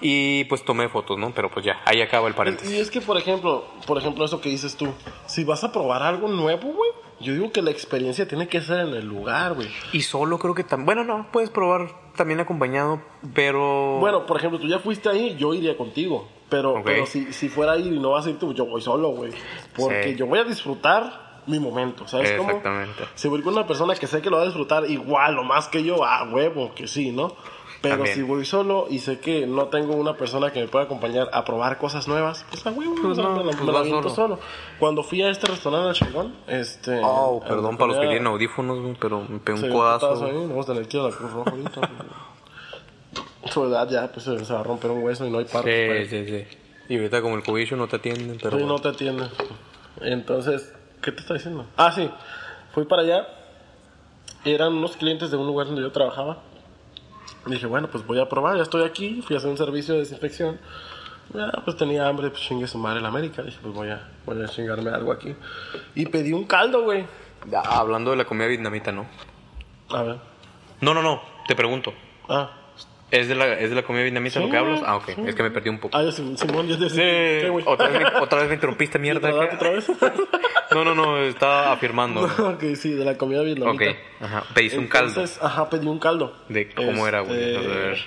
Y pues tomé fotos, ¿no? Pero pues ya, ahí acaba el paréntesis. Y es que, por ejemplo, por ejemplo, eso que dices tú, si vas a probar algo nuevo, güey, yo digo que la experiencia tiene que ser en el lugar, güey. Y solo creo que también, bueno, no, puedes probar también acompañado, pero... Bueno, por ejemplo, tú ya fuiste ahí, yo iría contigo. Pero, Ok. pero si, si fuera a ir y no vas a ir tú, yo voy solo, güey. Porque Sí. yo voy a disfrutar mi momento, ¿sabes cómo? Exactamente. Si voy con una persona que sé que lo va a disfrutar igual o más que yo, ah, huevo, que sí, ¿no? Pero También. si voy solo y sé que no tengo una persona que me pueda acompañar a probar cosas nuevas, pues a huevo, Pues no, me la, pues me la solo. solo. Cuando fui a este restaurante al Chigón, este... Oh, perdón para los que tienen audífonos, pero me pegó Sí, un codazo. ahí, vamos a tener que ir a la Cruz Roja ahorita. Su edad ya, pues se va a romper un hueso y no hay parte. Sí, sí, sí. Y ahorita como el cobicho no te atienden, pero... Sí, no te atiende. Entonces, ¿qué te está diciendo? Ah, sí. Fui para allá. Eran unos clientes de un lugar donde yo trabajaba. Dije, bueno, pues voy a probar. Ya estoy aquí. Fui a hacer un servicio de desinfección. Ya, pues tenía hambre, pues chingue su madre la América. Dije, pues voy a, voy a chingarme algo aquí. Y pedí un caldo, güey. Ah, hablando de la comida vietnamita, ¿no? A ver. No, no, no, te pregunto. Ah. ¿Es de la, es de la comida vietnamita Sí, lo que hablas? Ah, ok, sí. es que me perdí un poco. Ah, ya, Simón, ya te Sí, otra vez, me, otra vez me interrumpiste, mierda. ¿Otra vez? No, no, no, estaba afirmando. ok, sí, de la comida Ok, vietnamita. ajá, pediste un caldo. Ajá, pedí un caldo. ¿De cómo era, güey? Este, A ver.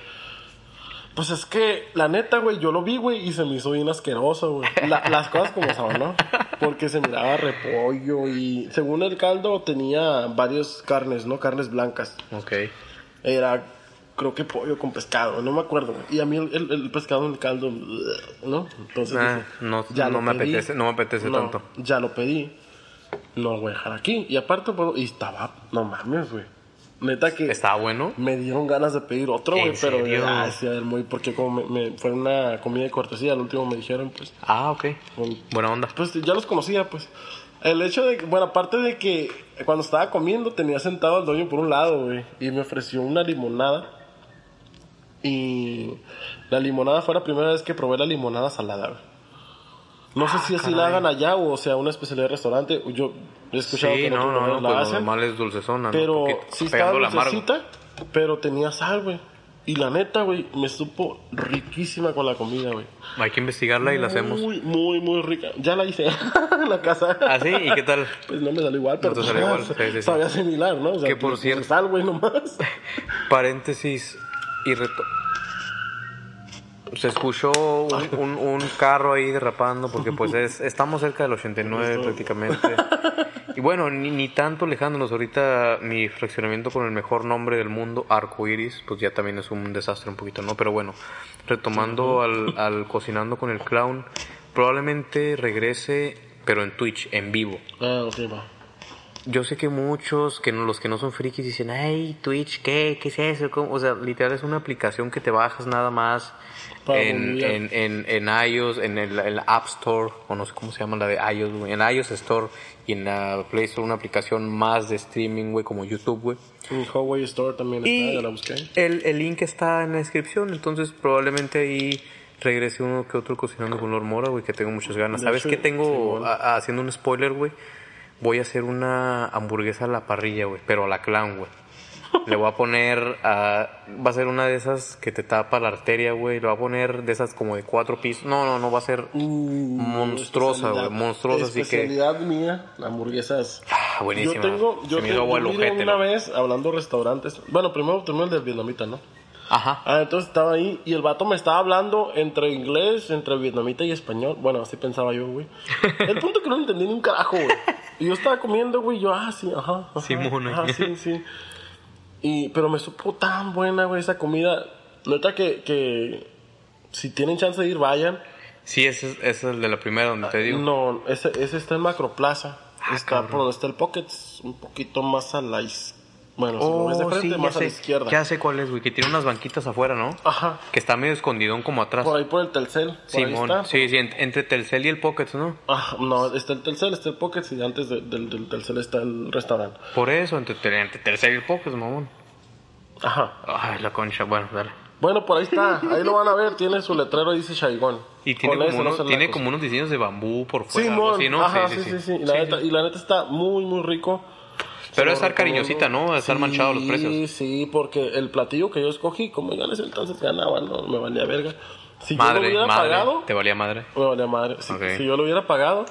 Pues es que, la neta, güey, yo lo vi, güey, y se me hizo bien asqueroso, güey. La- las cosas como son, ¿no? Porque se miraba repollo y, según el caldo, tenía varias carnes, ¿no? Carnes blancas. Ok. Era creo que pollo con pescado, no me acuerdo. Y a mí el, el- el pescado en el caldo, ¿no? Entonces Ah, dije, no- ya no me pedí. apetece- no me apetece No, tanto. Ya lo pedí, no lo voy a dejar aquí. Y aparte, pues, y estaba, no mames, güey. Neta que Estaba bueno. me dieron ganas de pedir otro, ¿En güey, pero ver, muy, porque como me, me- fue una comida de cortesía, al último me dijeron, pues, Ah, ok. Buena onda. pues ya los conocía, pues. El hecho de que, bueno, aparte de que cuando estaba comiendo tenía sentado al dueño por un lado, güey, y me ofreció una limonada. Y la limonada fue la primera vez que probé la limonada salada, güey. No sé si así la hagan allá o sea una especialidad de restaurante. Yo he escuchado Sí, que no, no, no, lugares la pues hacen. normal es dulcezona, ¿no? Pero Poquito, sí estaba dulcecita, pero tenía sal, güey. Y la neta, güey, me supo riquísima con la comida, güey. Hay que investigarla y la hacemos. Muy, muy, muy rica. Ya la hice en la casa. ¿Ah, sí? ¿Y qué tal? Pues no me salió igual, pero te salió igual, sí, sí, sí. sabía similar, ¿no? O sea, Que por pues, cierto- Sal, güey, nomás. Paréntesis y reto. Se escuchó un, un- un carro ahí derrapando porque pues es, estamos cerca del 89 prácticamente. Y bueno, ni, ni tanto alejándonos. Ahorita mi fraccionamiento con el mejor nombre del mundo, Arco Iris, pues ya también es un desastre un poquito, ¿no? Pero bueno, retomando al, al Cocinando con el Clown, probablemente regrese, pero en Twitch, en vivo. Ah, ok, va. Yo sé que muchos, que no, los que no son frikis, dicen, ay, Twitch, ¿qué? ¿Qué es eso? ¿Cómo?". O sea, literal es una aplicación que te bajas nada más en, en, en, en iOS, en el, el App Store, o no sé cómo se llama la de iOS, güey, en iOS Store y en la Play Store una aplicación más de streaming, güey, como YouTube, güey. En Huawei Store también está, Y ya la busqué. el, el link está en la descripción, entonces probablemente ahí regrese uno que otro cocinando con Lord Mora, güey, que tengo muchas ganas. De ¿Sabes hecho, qué tengo sí, bueno. a- a- haciendo un spoiler, güey? Voy a hacer una hamburguesa a la parrilla, güey, pero a la clown, güey. Le voy a poner, a, va a ser una de esas que te tapa la arteria, güey. Le voy a poner de esas como de cuatro pisos. No, no, no, va a ser monstruosa, güey, monstruosa, así que... Especialidad mía, hamburguesas. Ah, buenísima. Yo tengo, yo, Se me te- hizo agua yo ojete, una vez hablando de restaurantes. Bueno, primero terminó el del vietnamita, ¿no? Ajá. Ah, entonces estaba ahí y el vato me estaba hablando entre inglés, entre vietnamita y español. Bueno, así pensaba yo, güey. El punto es que no entendí ni un carajo, güey. Y yo estaba comiendo, güey, yo, ah, sí, ajá. ajá Simón, Ajá, sí, sí. Y, pero me supo tan buena, güey, esa comida. Neta que, que si tienen chance de ir, vayan. Sí, ese es, ese es el de la primera donde te digo. No, ese, ese está en Macroplaza. Ah, está cabrón. por donde está el Pockets, un poquito más a la izquierda. Bueno, si lo Oh, ves de frente, sí, más a la izquierda. ya sé cuál es, güey, que tiene unas banquitas afuera, ¿no? Ajá. Que está medio escondidón como atrás. Por ahí por el Telcel. Simón, sí, sí, en- entre Telcel y el Pockets, ¿no? Ah, no, está el Telcel, está el Pockets y antes de- del, del Telcel está el restaurante. Por eso, entre, entre Telcel y el Pockets, mamón. Ajá. Ay, la concha, bueno, dale. Bueno, por ahí está. Ahí lo van a ver. Tiene su letrero, dice Shaigón. Y tiene, Con como, no unos, tiene como unos diseños de bambú por fuera. Así, ¿no? ajá, sí, sí, sí. Y, la Sí, neta, sí. y la neta está muy, muy rico. Pero lo estar cariñosita, ¿no? Estar manchado los precios. Sí, sí, porque el platillo que yo escogí, como yo en ese entonces ganaba, no me valía verga. Si yo lo Madre, hubiera madre. pagado, ¿Te valía madre? me valía madre. Si yo lo hubiera pagado,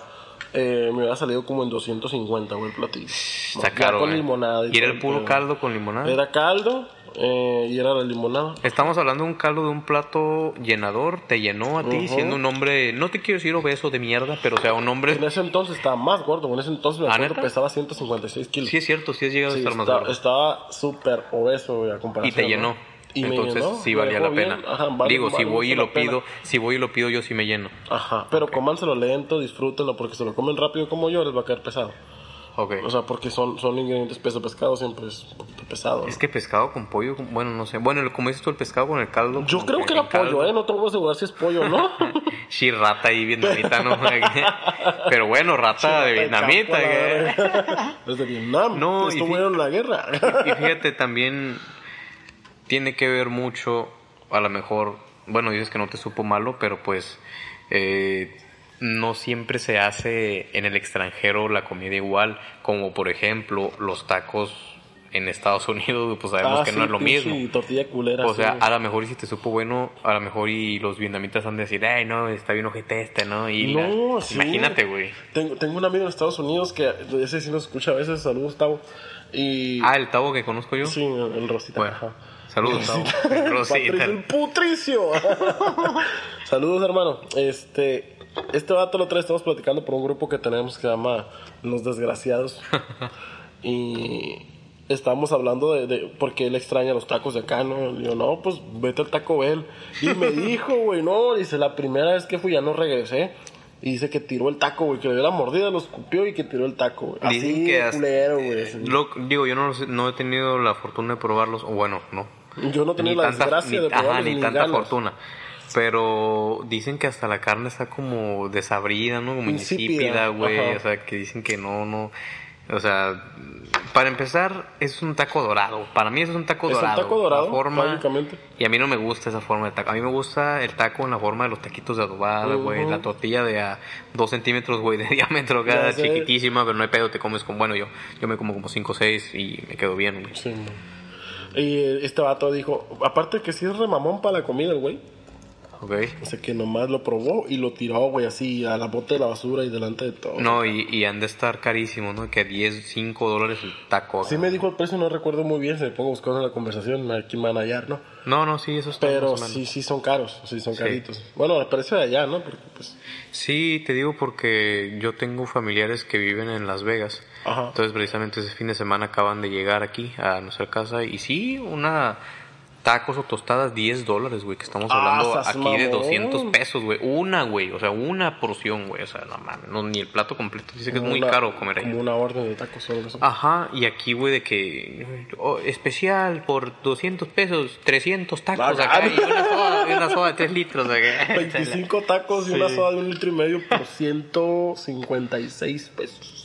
eh, me hubiera salido como en 250, güey, el platillo. Está caro, con limonada. Y era todo el puro caldo con limonada. Era caldo eh, y era la limonada. Estamos hablando de un caldo de un plato llenador, te llenó a ti, siendo un hombre, no te quiero decir obeso de mierda, pero o sea, un hombre... En ese entonces estaba más gordo. En ese entonces me ¿Ah, acuerdo pesaba 156 kilos. Sí es cierto, sí has llegado Sí, a estar más está- gordo. estaba súper obeso, güey, a Y comparación. te ¿no? Me Entonces llenó, sí me valía la pena. bien. Ajá, vale- Digo, si voy y lo pido, si voy y lo pido yo sí me lleno. Ajá, pero cómanselo lento, disfrútenlo, porque si lo comen rápido como yo, les va a caer pesado. Ok. O sea, porque son, son ingredientes peso pescado, siempre es un poquito pesado. ¿no? Es que pescado con pollo, con- bueno, no sé. Bueno, como dices tú, el pescado con el caldo. Yo creo que era pollo. ¿eh? No te voy a asegurar si es pollo o no. Sí, rata ahí vietnamita, ¿no? Pero bueno, rata de vietnamita. ¿eh? Es de Vietnam. No, estuvieron en la guerra. Y fíjate, también tiene que ver mucho, a lo mejor, bueno, dices que no te supo malo, pero pues eh, no siempre se hace en el extranjero la comida igual, como por ejemplo los tacos en Estados Unidos, pues sabemos Ah, que sí, no es lo mismo. tortilla culera. O sea, sí. a lo mejor y si te supo bueno, a lo mejor y los vietnamitas han de decir, ay, no, está bien ojete este, ¿no? Y la- No, sí. imagínate, güey. Tengo, tengo un amigo en Estados Unidos que ese sí nos escucha a veces. Saludos, Tavo. Y. Ah, el tabo que conozco yo. Sí, el Rosita. Bueno, ajá. Saludos, Rosita. el putricio. Saludos, hermano. Este, este vato lo otra vez estamos platicando por un grupo que tenemos que se llama Los Desgraciados. y estábamos hablando de, de porque él extraña los tacos de acá, ¿no? Digo, no, pues vete al Taco Bell. Y me dijo, güey, no, dice, la primera vez que fui ya no regresé. Y dice que tiró el taco, güey, que le dio la mordida, lo escupió y que tiró el taco, güey. Así Dicen que culero, güey. Lo- digo, yo no, no he tenido la fortuna de probarlos, o bueno, no. Yo no tenía Ni la tanta- desgracia ni- de ajá, ni ni tanta ganas. fortuna. Pero dicen que hasta la carne está como desabrida, ¿no? Como Insípida, güey. O sea, que dicen que no, no. O sea, para empezar, es un taco dorado. Para mí es un taco Es un dorado. taco dorado, La forma, básicamente. y a mí no me gusta esa forma de taco. A mí me gusta el taco en la forma de los taquitos de adobada, güey. La tortilla de a dos centímetros, güey, de diámetro, cada chiquitísima, pero no hay pedo, te comes con... Bueno, yo, yo me como como 5 o 6 y me quedo bien, güey. Sí, man. Y este vato dijo, aparte que sí es remamón para la comida, el güey. ¿Ok? O sea, que nomás lo probó y lo tiró, güey, así a la bote de la basura y delante de todo. No, y, y han de estar carísimo, ¿no? Que 10, 5 dólares el taco. Sí me dijo el precio, no recuerdo muy bien, se me pongo a buscar en la conversación, aquí me van a hallar, ¿no? No, no, sí, eso está Pero sí, sí son caros, sí son Sí. caritos. Bueno, el precio de allá, ¿no? Porque pues... Sí, te digo porque yo tengo familiares que viven en Las Vegas. Ajá. Entonces, precisamente ese fin de semana acaban de llegar aquí a nuestra casa. Y sí, una tacos o tostadas 10 dólares, güey. Que estamos Ah, hablando aquí de mamón. 200 pesos, güey. Una, güey. O sea, una porción, güey. O sea, no mames. No, ni el plato completo. Dice que es muy una- caro comer ahí. Como una orden de tacos o algo así. Ajá, y aquí, güey, de que oh, especial por 200 pesos, 300 tacos acá y una soda, y una soda de 3 litros. acá. 25 tacos y una soda de un litro y medio por 156 pesos.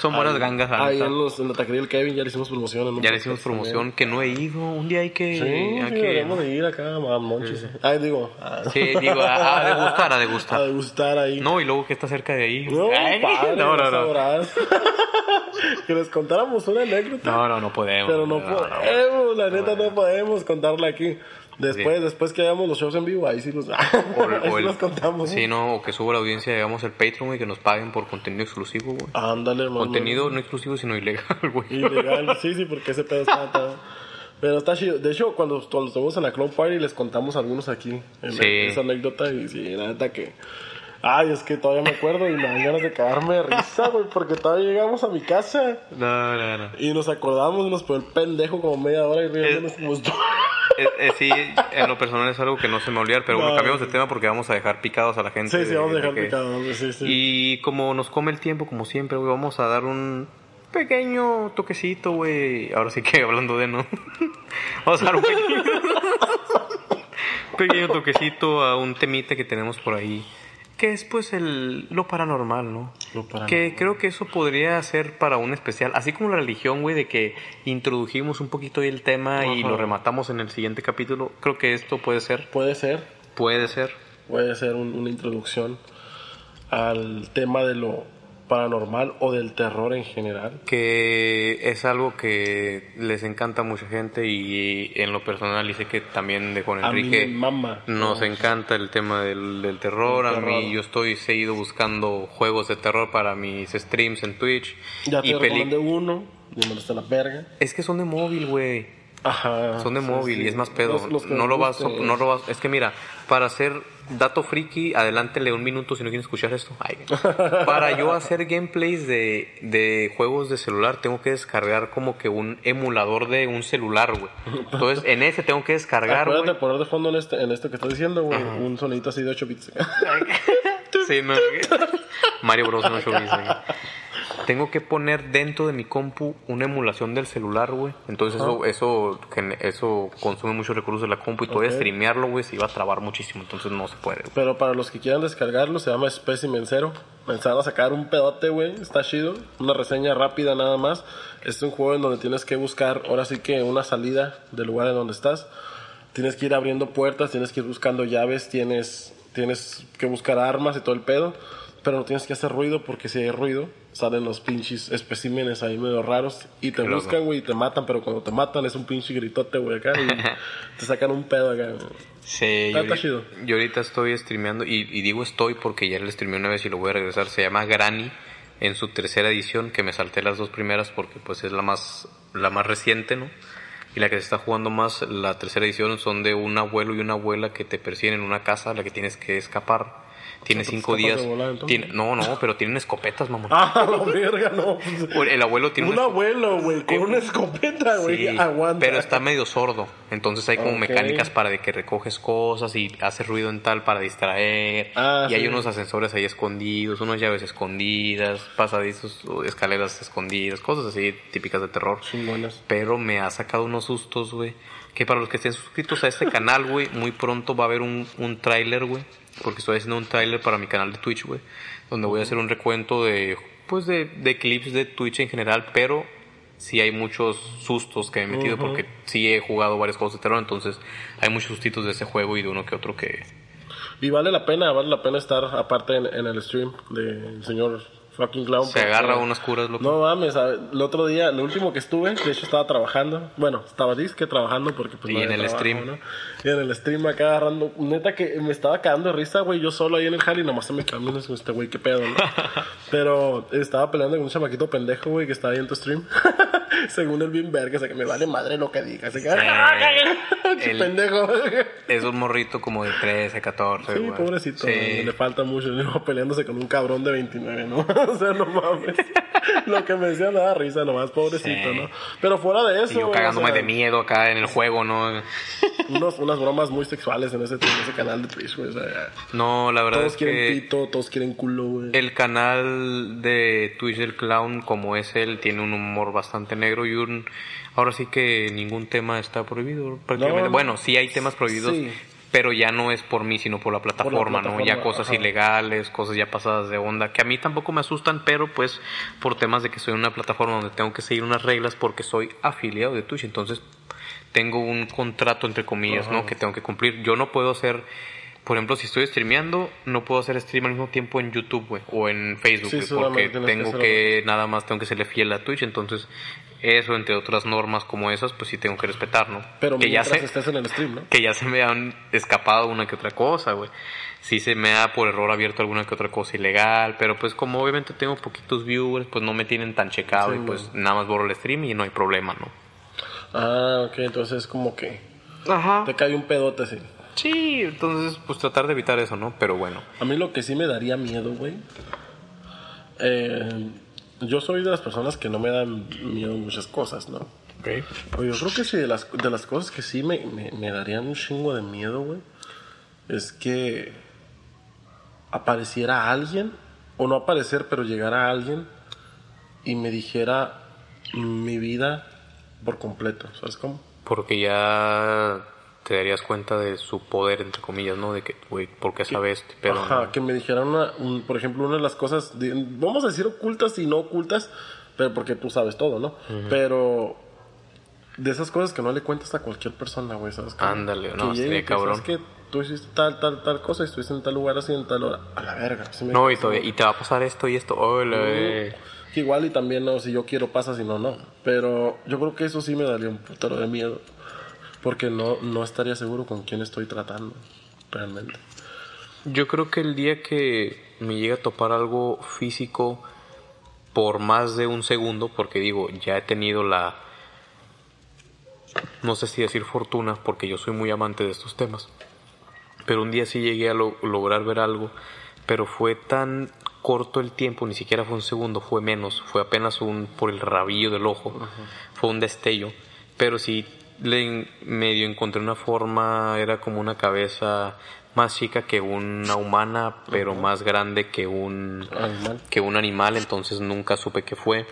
Son buenas Ahí- gangas, Ahí en, los, en la taquería del Kevin ya le hicimos promoción. en Ya le hicimos promoción que no he ido. Un día hay que. Sí, hay sí, que- deberíamos de ir acá a Monchis. Ay, digo, a, Sí, digo, a, a degustar, a a degustar. degustar ahí. No, y luego que está cerca de ahí. No, Ay, padre, no, no, no no. que les contáramos una anécdota. No, no, no podemos. Pero no, podemos, la neta no podemos contarla aquí. Después, Sí. después que hagamos los shows en vivo, ahí sí los, O, ahí o sí el- los contamos. Sí, no, o que suba la audiencia, digamos, el Patreon, güey, que nos paguen por contenido exclusivo, güey. Ándale, hermano. Contenido no exclusivo, sino ilegal, güey. Ilegal, sí, sí, porque ese pedo está... está- Pero está chido. De hecho, cuando, cuando estuvimos en la Club Party, les contamos algunos aquí. En Sí. Esa anécdota. Y sí, la neta que... Ay, es que todavía me acuerdo y me dan ganas de cagarme de risa, güey, porque todavía llegamos a mi casa No, no, no. y nos acordamos y nos pegó el pendejo como media hora y riéndonos como... Sí, en lo personal es algo que no se me olvidar, pero bueno, No. cambiamos de tema porque vamos a dejar picados a la gente. Sí, sí, vamos a de dejar que- picado, güey, sí, sí. Y como nos come el tiempo, como siempre, güey, vamos a dar un pequeño toquecito, güey. Ahora sí que hablando de, ¿no? vamos a dar un pequeño, pequeño toquecito a un temita que tenemos por ahí. Que es pues el, lo paranormal, ¿no? Lo paranormal. Que creo que eso podría ser para un especial. Así como la religión, güey, de que introdujimos un poquito ahí el tema y lo rematamos en el siguiente capítulo. Creo que esto puede ser. Puede ser, Puede ser. puede ser un- una introducción al tema de lo paranormal o del terror en general. que es algo que les encanta a mucha gente y en lo personal y sé que también de Juan A mí Enrique me mama. nos encanta el tema del, del terror. A mí yo estoy seguido buscando juegos de terror para mis streams en Twitch Ya te y recomendé uno, está la verga. Es que son de móvil, güey. Ajá. Son de sí, móvil sí. y es más pedo. Los- los que no lo vas, no lo vas. Es que mira, para hacer dato friki, adelántele un minuto si no quieren escuchar esto. Ay. Para yo hacer gameplays de, de juegos de celular, tengo que descargar como que un emulador de un celular, güey. Entonces, en ese tengo que descargar, Acuérdate poner de fondo en, este, en esto que estás diciendo, güey, un sonidito así de 8 bits. Sí, no. Mario Bros. no show dice. Tengo que poner dentro de mi compu una emulación del celular, güey. Entonces eso, eso, eso consume muchos recursos de la compu y todavía Ok. streamearlo, güey, se iba a trabar muchísimo. Entonces no se puede. güey. Pero para los que quieran descargarlo, se llama Specimen Zero. Pensaron a sacar un pedote, güey. Está chido. Una reseña rápida nada más. Es un juego en donde tienes que buscar, ahora sí que una salida del lugar en donde estás. Tienes que ir abriendo puertas, tienes que ir buscando llaves, tienes, tienes que buscar armas y todo el pedo. Pero no tienes que hacer ruido porque si hay ruido, salen los pinches especímenes ahí medio raros y te Qué buscan, güey, y te matan. Pero cuando te matan es un pinche gritote, güey, acá. Y te sacan un pedo acá. Sí, Está- yo, está chido. ahorita- yo ahorita estoy streameando y, y digo estoy porque ya le streameé una vez y lo voy a regresar. Se llama Granny en su tercera edición, que me salté las dos primeras porque pues es la más, la más reciente, ¿no? Y la que se está jugando más, la tercera edición, son de un abuelo y una abuela que te persiguen en una casa a la que tienes que escapar. Tiene cinco días. volar, tiene- no, no, pero tienen escopetas, mamón. Ah, la verga, no. pues, El abuelo tiene Un una abuelo, güey, con una escopeta, güey, Sí, aguanta. pero está medio sordo. Entonces hay como mecánicas para de que recoges cosas y hace ruido en tal para distraer. Ah, y hay sí. unos ascensores ahí escondidos, unas llaves escondidas, pasadizos, escaleras escondidas, cosas así típicas de terror. Chingonas. Pero me ha sacado unos sustos, güey. Que para los que estén suscritos a este canal, güey, muy pronto va a haber un, un tráiler, güey. Porque estoy haciendo un tráiler para mi canal de Twitch, güey. Donde voy a hacer un recuento de, pues, de, de clips de Twitch en general. Pero sí hay muchos sustos que me he metido porque sí he jugado varios juegos de terror. Entonces hay muchos sustitos de ese juego y de uno que otro que... Y vale la pena, vale la pena estar aparte en, en el stream del señor fucking clown. Se porque- agarra unas curas, loco. No mames, el otro día, lo último que estuve, de hecho estaba trabajando, bueno, estaba disque trabajando porque pues Y no en el trabajo, stream. ¿no? Y en el stream acá agarrando, neta que me estaba cagando de risa, güey, yo solo ahí en el jali, nomás se me cambió con este güey, qué pedo, ¿no? Pero estaba peleando con un chamaquito pendejo, güey, que estaba ahí en tu stream. Según el bien verga, o sea que me vale madre lo que diga, así que... ¡Qué El- pendejo! Es un morrito como de 13, 14, Sí, güey. pobrecito, Sí. le falta mucho. ¿no? Peleándose con un cabrón de 29, ¿no? o sea, no mames. Lo que me decía me da risa, nomás, pobrecito, Sí. ¿no? Pero fuera de eso. Y yo güey, cagándome o sea, de miedo acá en el juego, ¿no? unos- unas bromas muy sexuales en ese, en ese canal de Twitch, güey. O sea, No, la verdad todos es quieren que pito, todos quieren culo, güey. el canal de Twitch del Clown, como es él, tiene un humor bastante negro y un... Ahora sí que ningún tema está prohibido prácticamente. No, no. Bueno, sí hay temas prohibidos, Sí. pero ya no es por mí, sino por la plataforma, ¿no? Ya cosas ajá. ilegales, cosas ya pasadas de onda, que a mí tampoco me asustan, pero pues por temas de que soy una plataforma donde tengo que seguir unas reglas porque soy afiliado de Twitch, entonces tengo un contrato entre comillas, Ajá. ¿no? Que tengo que cumplir. Yo no puedo hacer, por ejemplo, si estoy streameando, no puedo hacer stream al mismo tiempo en YouTube, güey, o en Facebook, Sí, porque que tengo hacerlo. que, nada más tengo que serle fiel a Twitch, entonces eso, entre otras normas como esas, pues sí tengo que respetar, ¿no? Pero que ya sé, estés en el stream, ¿no? que ya se me han escapado una que otra cosa, güey. Sí se me ha por error abierto alguna que otra cosa ilegal, pero pues como obviamente tengo poquitos viewers, pues no me tienen tan checado Sí, y pues güey. nada más borro el stream y no hay problema, ¿no? Ah, ok, entonces como que Ajá. te cae un pedote así. Sí, entonces pues tratar de evitar eso, ¿no? Pero bueno. A mí lo que sí me daría miedo, güey. eh, yo soy de las personas que no me dan miedo muchas cosas, ¿no? Okay. Oye, yo creo que sí, de las, de las cosas que sí me, me, me darían un chingo de miedo, güey, es que apareciera alguien, o no aparecer, pero llegara alguien y me dijera mi vida por completo, ¿sabes cómo? Porque ya te darías cuenta de su poder, entre comillas, ¿no? De que, güey, ¿por qué sabes? este Pero Ajá, que me dijeran, una, un- por ejemplo, una de las cosas, de- vamos a decir ocultas y no ocultas, pero porque tú sabes todo, ¿no? Pero de esas cosas que no le cuentas a cualquier persona, güey, ¿sabes? cómo? Ándale, Que no, que, cabrón. ¿sabes qué? Tú hiciste tal, tal, tal cosa y estuviste en tal lugar así en tal hora. A la verga. me- No, y, todavía- y te va a pasar esto y esto. Hola, eh. Que igual y también, no, si yo quiero pasa, si no, no. Pero yo creo que eso sí me daría un putero de miedo. Porque no, no estaría seguro con quién estoy tratando, realmente. Yo creo que el día que me llegue a topar algo físico por más de un segundo, porque digo, ya he tenido la, no sé si decir fortuna, porque yo soy muy amante de estos temas, pero un día sí llegué a lo- lograr ver algo, pero fue tan corto el tiempo, ni siquiera fue un segundo, fue menos, fue apenas un por el rabillo del ojo, fue un destello, pero sí le medio encontré una forma, era como una cabeza más chica que una humana, pero más grande que un Animal. que un animal, entonces nunca supe qué fue.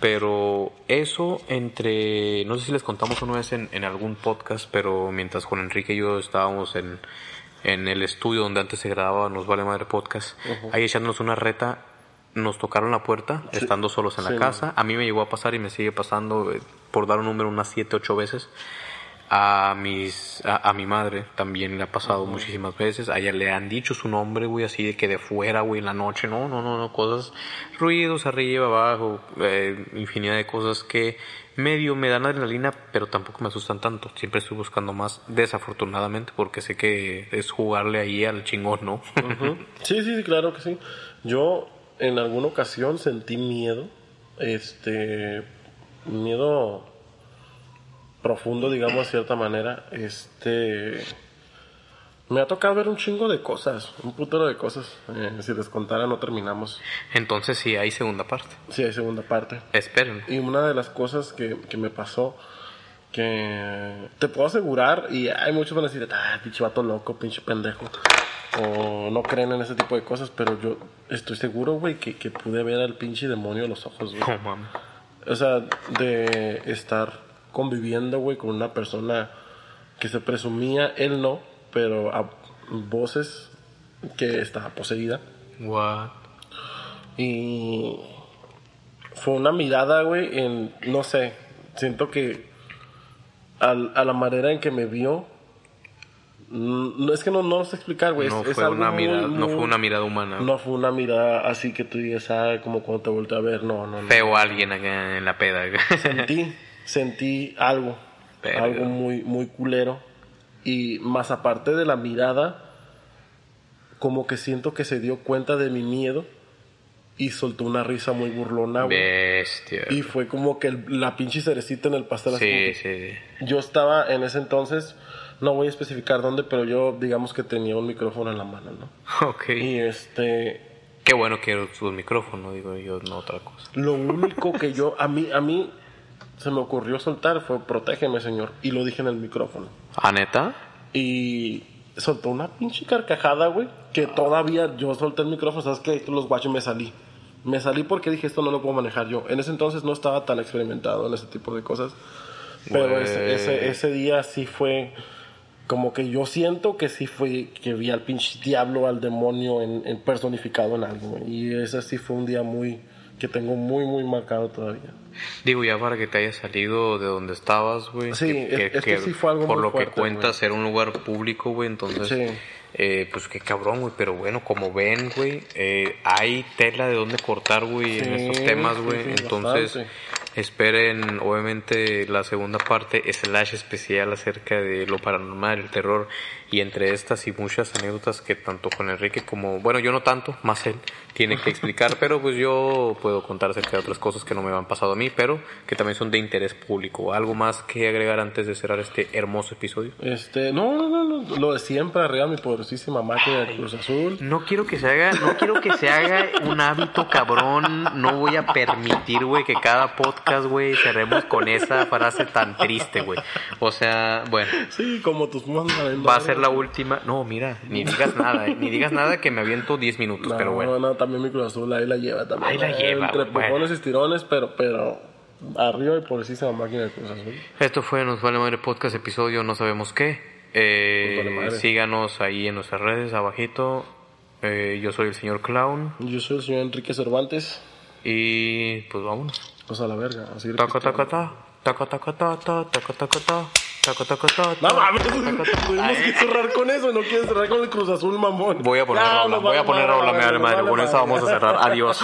Pero eso entre, no sé si les contamos una vez en, en algún podcast, pero mientras con Enrique y yo estábamos en, en el estudio donde antes se grababa Nos Vale Madre Podcast, ahí echándonos una reta, nos tocaron la puerta, estando solos en la casa. A mí me llegó a pasar y me sigue pasando, eh, por dar un número, unas 7, 8 veces. A mis a, a mi madre también le ha pasado muchísimas veces. A ella le han dicho su nombre, güey, así de que de fuera, güey, en la noche. No, no, no, no, cosas, ruidos arriba, abajo, eh, infinidad de cosas que medio me dan adrenalina, pero tampoco me asustan tanto. Siempre estoy buscando más, desafortunadamente, porque sé que es jugarle ahí al chingón, ¿no? Sí, sí, sí, claro que sí. Yo en alguna ocasión sentí miedo, este, miedo profundo, digamos, de cierta manera, este, Me ha tocado ver un chingo de cosas, un putero de cosas. Eh, si les contara no terminamos. Entonces sí hay segunda parte. Sí, hay segunda parte. Espérenme. Y una de las cosas que, que me pasó, que te puedo asegurar, y hay muchos van a decir, ah, pinche vato loco, pinche pendejo, o no creen en ese tipo de cosas, pero yo estoy seguro, güey, que, que pude ver al pinche demonio a los ojos, güey. O sea, de estar conviviendo, güey, con una persona que se presumía, él no, pero a voces que estaba poseída. What? Y fue una mirada, güey, en, no sé, siento que al- a la manera en que me vio, no es que no, no lo sé explicar, güey. No es- fue algo una muy, mirada, no fue una mirada humana. No fue una mirada así que tú digas, ah, como cuando te volteé a ver, no, no, no. Feo alguien acá en la peda. Sentí, sentí algo, algo muy, muy culero. Y más aparte de la mirada, como que siento que se dio cuenta de mi miedo y soltó una risa muy burlona, güey. Bestia. Y fue como que el- la pinche cerecita en el pastel. así Sí, que- sí. Yo estaba en ese entonces, no voy a especificar dónde, pero yo digamos que tenía un micrófono en la mano, ¿no? Ok. Y este, Qué bueno que su micrófono, digo yo, no otra cosa. lo único que yo, a mí, a mí se me ocurrió soltar fue protégeme, señor. Y lo dije en el micrófono. ¿Ah, neta? Y soltó una pinche carcajada, güey, que todavía yo solté el micrófono, ¿sabes qué? Los guachos me salí. Me salí porque dije, esto no lo puedo manejar yo. En ese entonces no estaba tan experimentado en ese tipo de cosas. Pero ese, ese día sí fue como que yo siento que sí fue que vi al pinche diablo, al demonio en, en personificado en algo. Y ese sí fue un día muy que tengo muy, muy marcado todavía. Digo, ya para que te hayas salido de donde estabas, güey. Sí, es- es que sí fue algo Por muy lo fuerte, que cuentas, era un lugar público, güey. Entonces, Sí. eh, pues qué cabrón, güey. Pero bueno, como ven, güey, eh, hay tela de dónde cortar, güey, en estos temas, güey. Entonces, bastante. Esperen, obviamente, la segunda parte, slash especial acerca de lo paranormal, el terror. Y entre estas y muchas anécdotas que tanto con Enrique como, bueno, yo no tanto, más él, tiene que explicar, pero pues yo puedo contar acerca de otras cosas que no me han pasado a mí, pero que también son de interés público. ¿Algo más que agregar antes de cerrar este hermoso episodio? Este, no, no, no, no, lo de siempre, arriba mi poderosísima máquina de Cruz Azul. No quiero que se haga, no quiero que se haga un hábito cabrón. No voy a permitir, güey, que cada podcast, güey, cerremos con esa frase tan triste, güey. O sea, bueno, Sí, como tus manos va a ser la última. No, mira, ni digas nada, eh, ni digas nada que me aviento 10 minutos, No, pero bueno. no, también mi Cruz Azul ahí la lleva también. Ahí la Eh, lleva, Entre bueno. empujones y tirones, pero, pero arriba mi poderosísima máquina de Cruz Azul. Esto fue Nos Vale Madre Podcast, episodio no sabemos qué. Eh, vale síganos ahí en nuestras redes, abajito. Eh, yo soy el señor Clown. Yo soy el señor Enrique Cervantes. Y pues vámonos. Pues a la verga, así Taca, taca, ta. Taca, taca, ta, ta. Taca, taca, Toco, toco. No que cerrar con eso. No quieres cerrar con el Cruz Azul, mamón. Voy a poner voy a poner rola, me vale madre. Con esa vamos a cerrar. Adiós.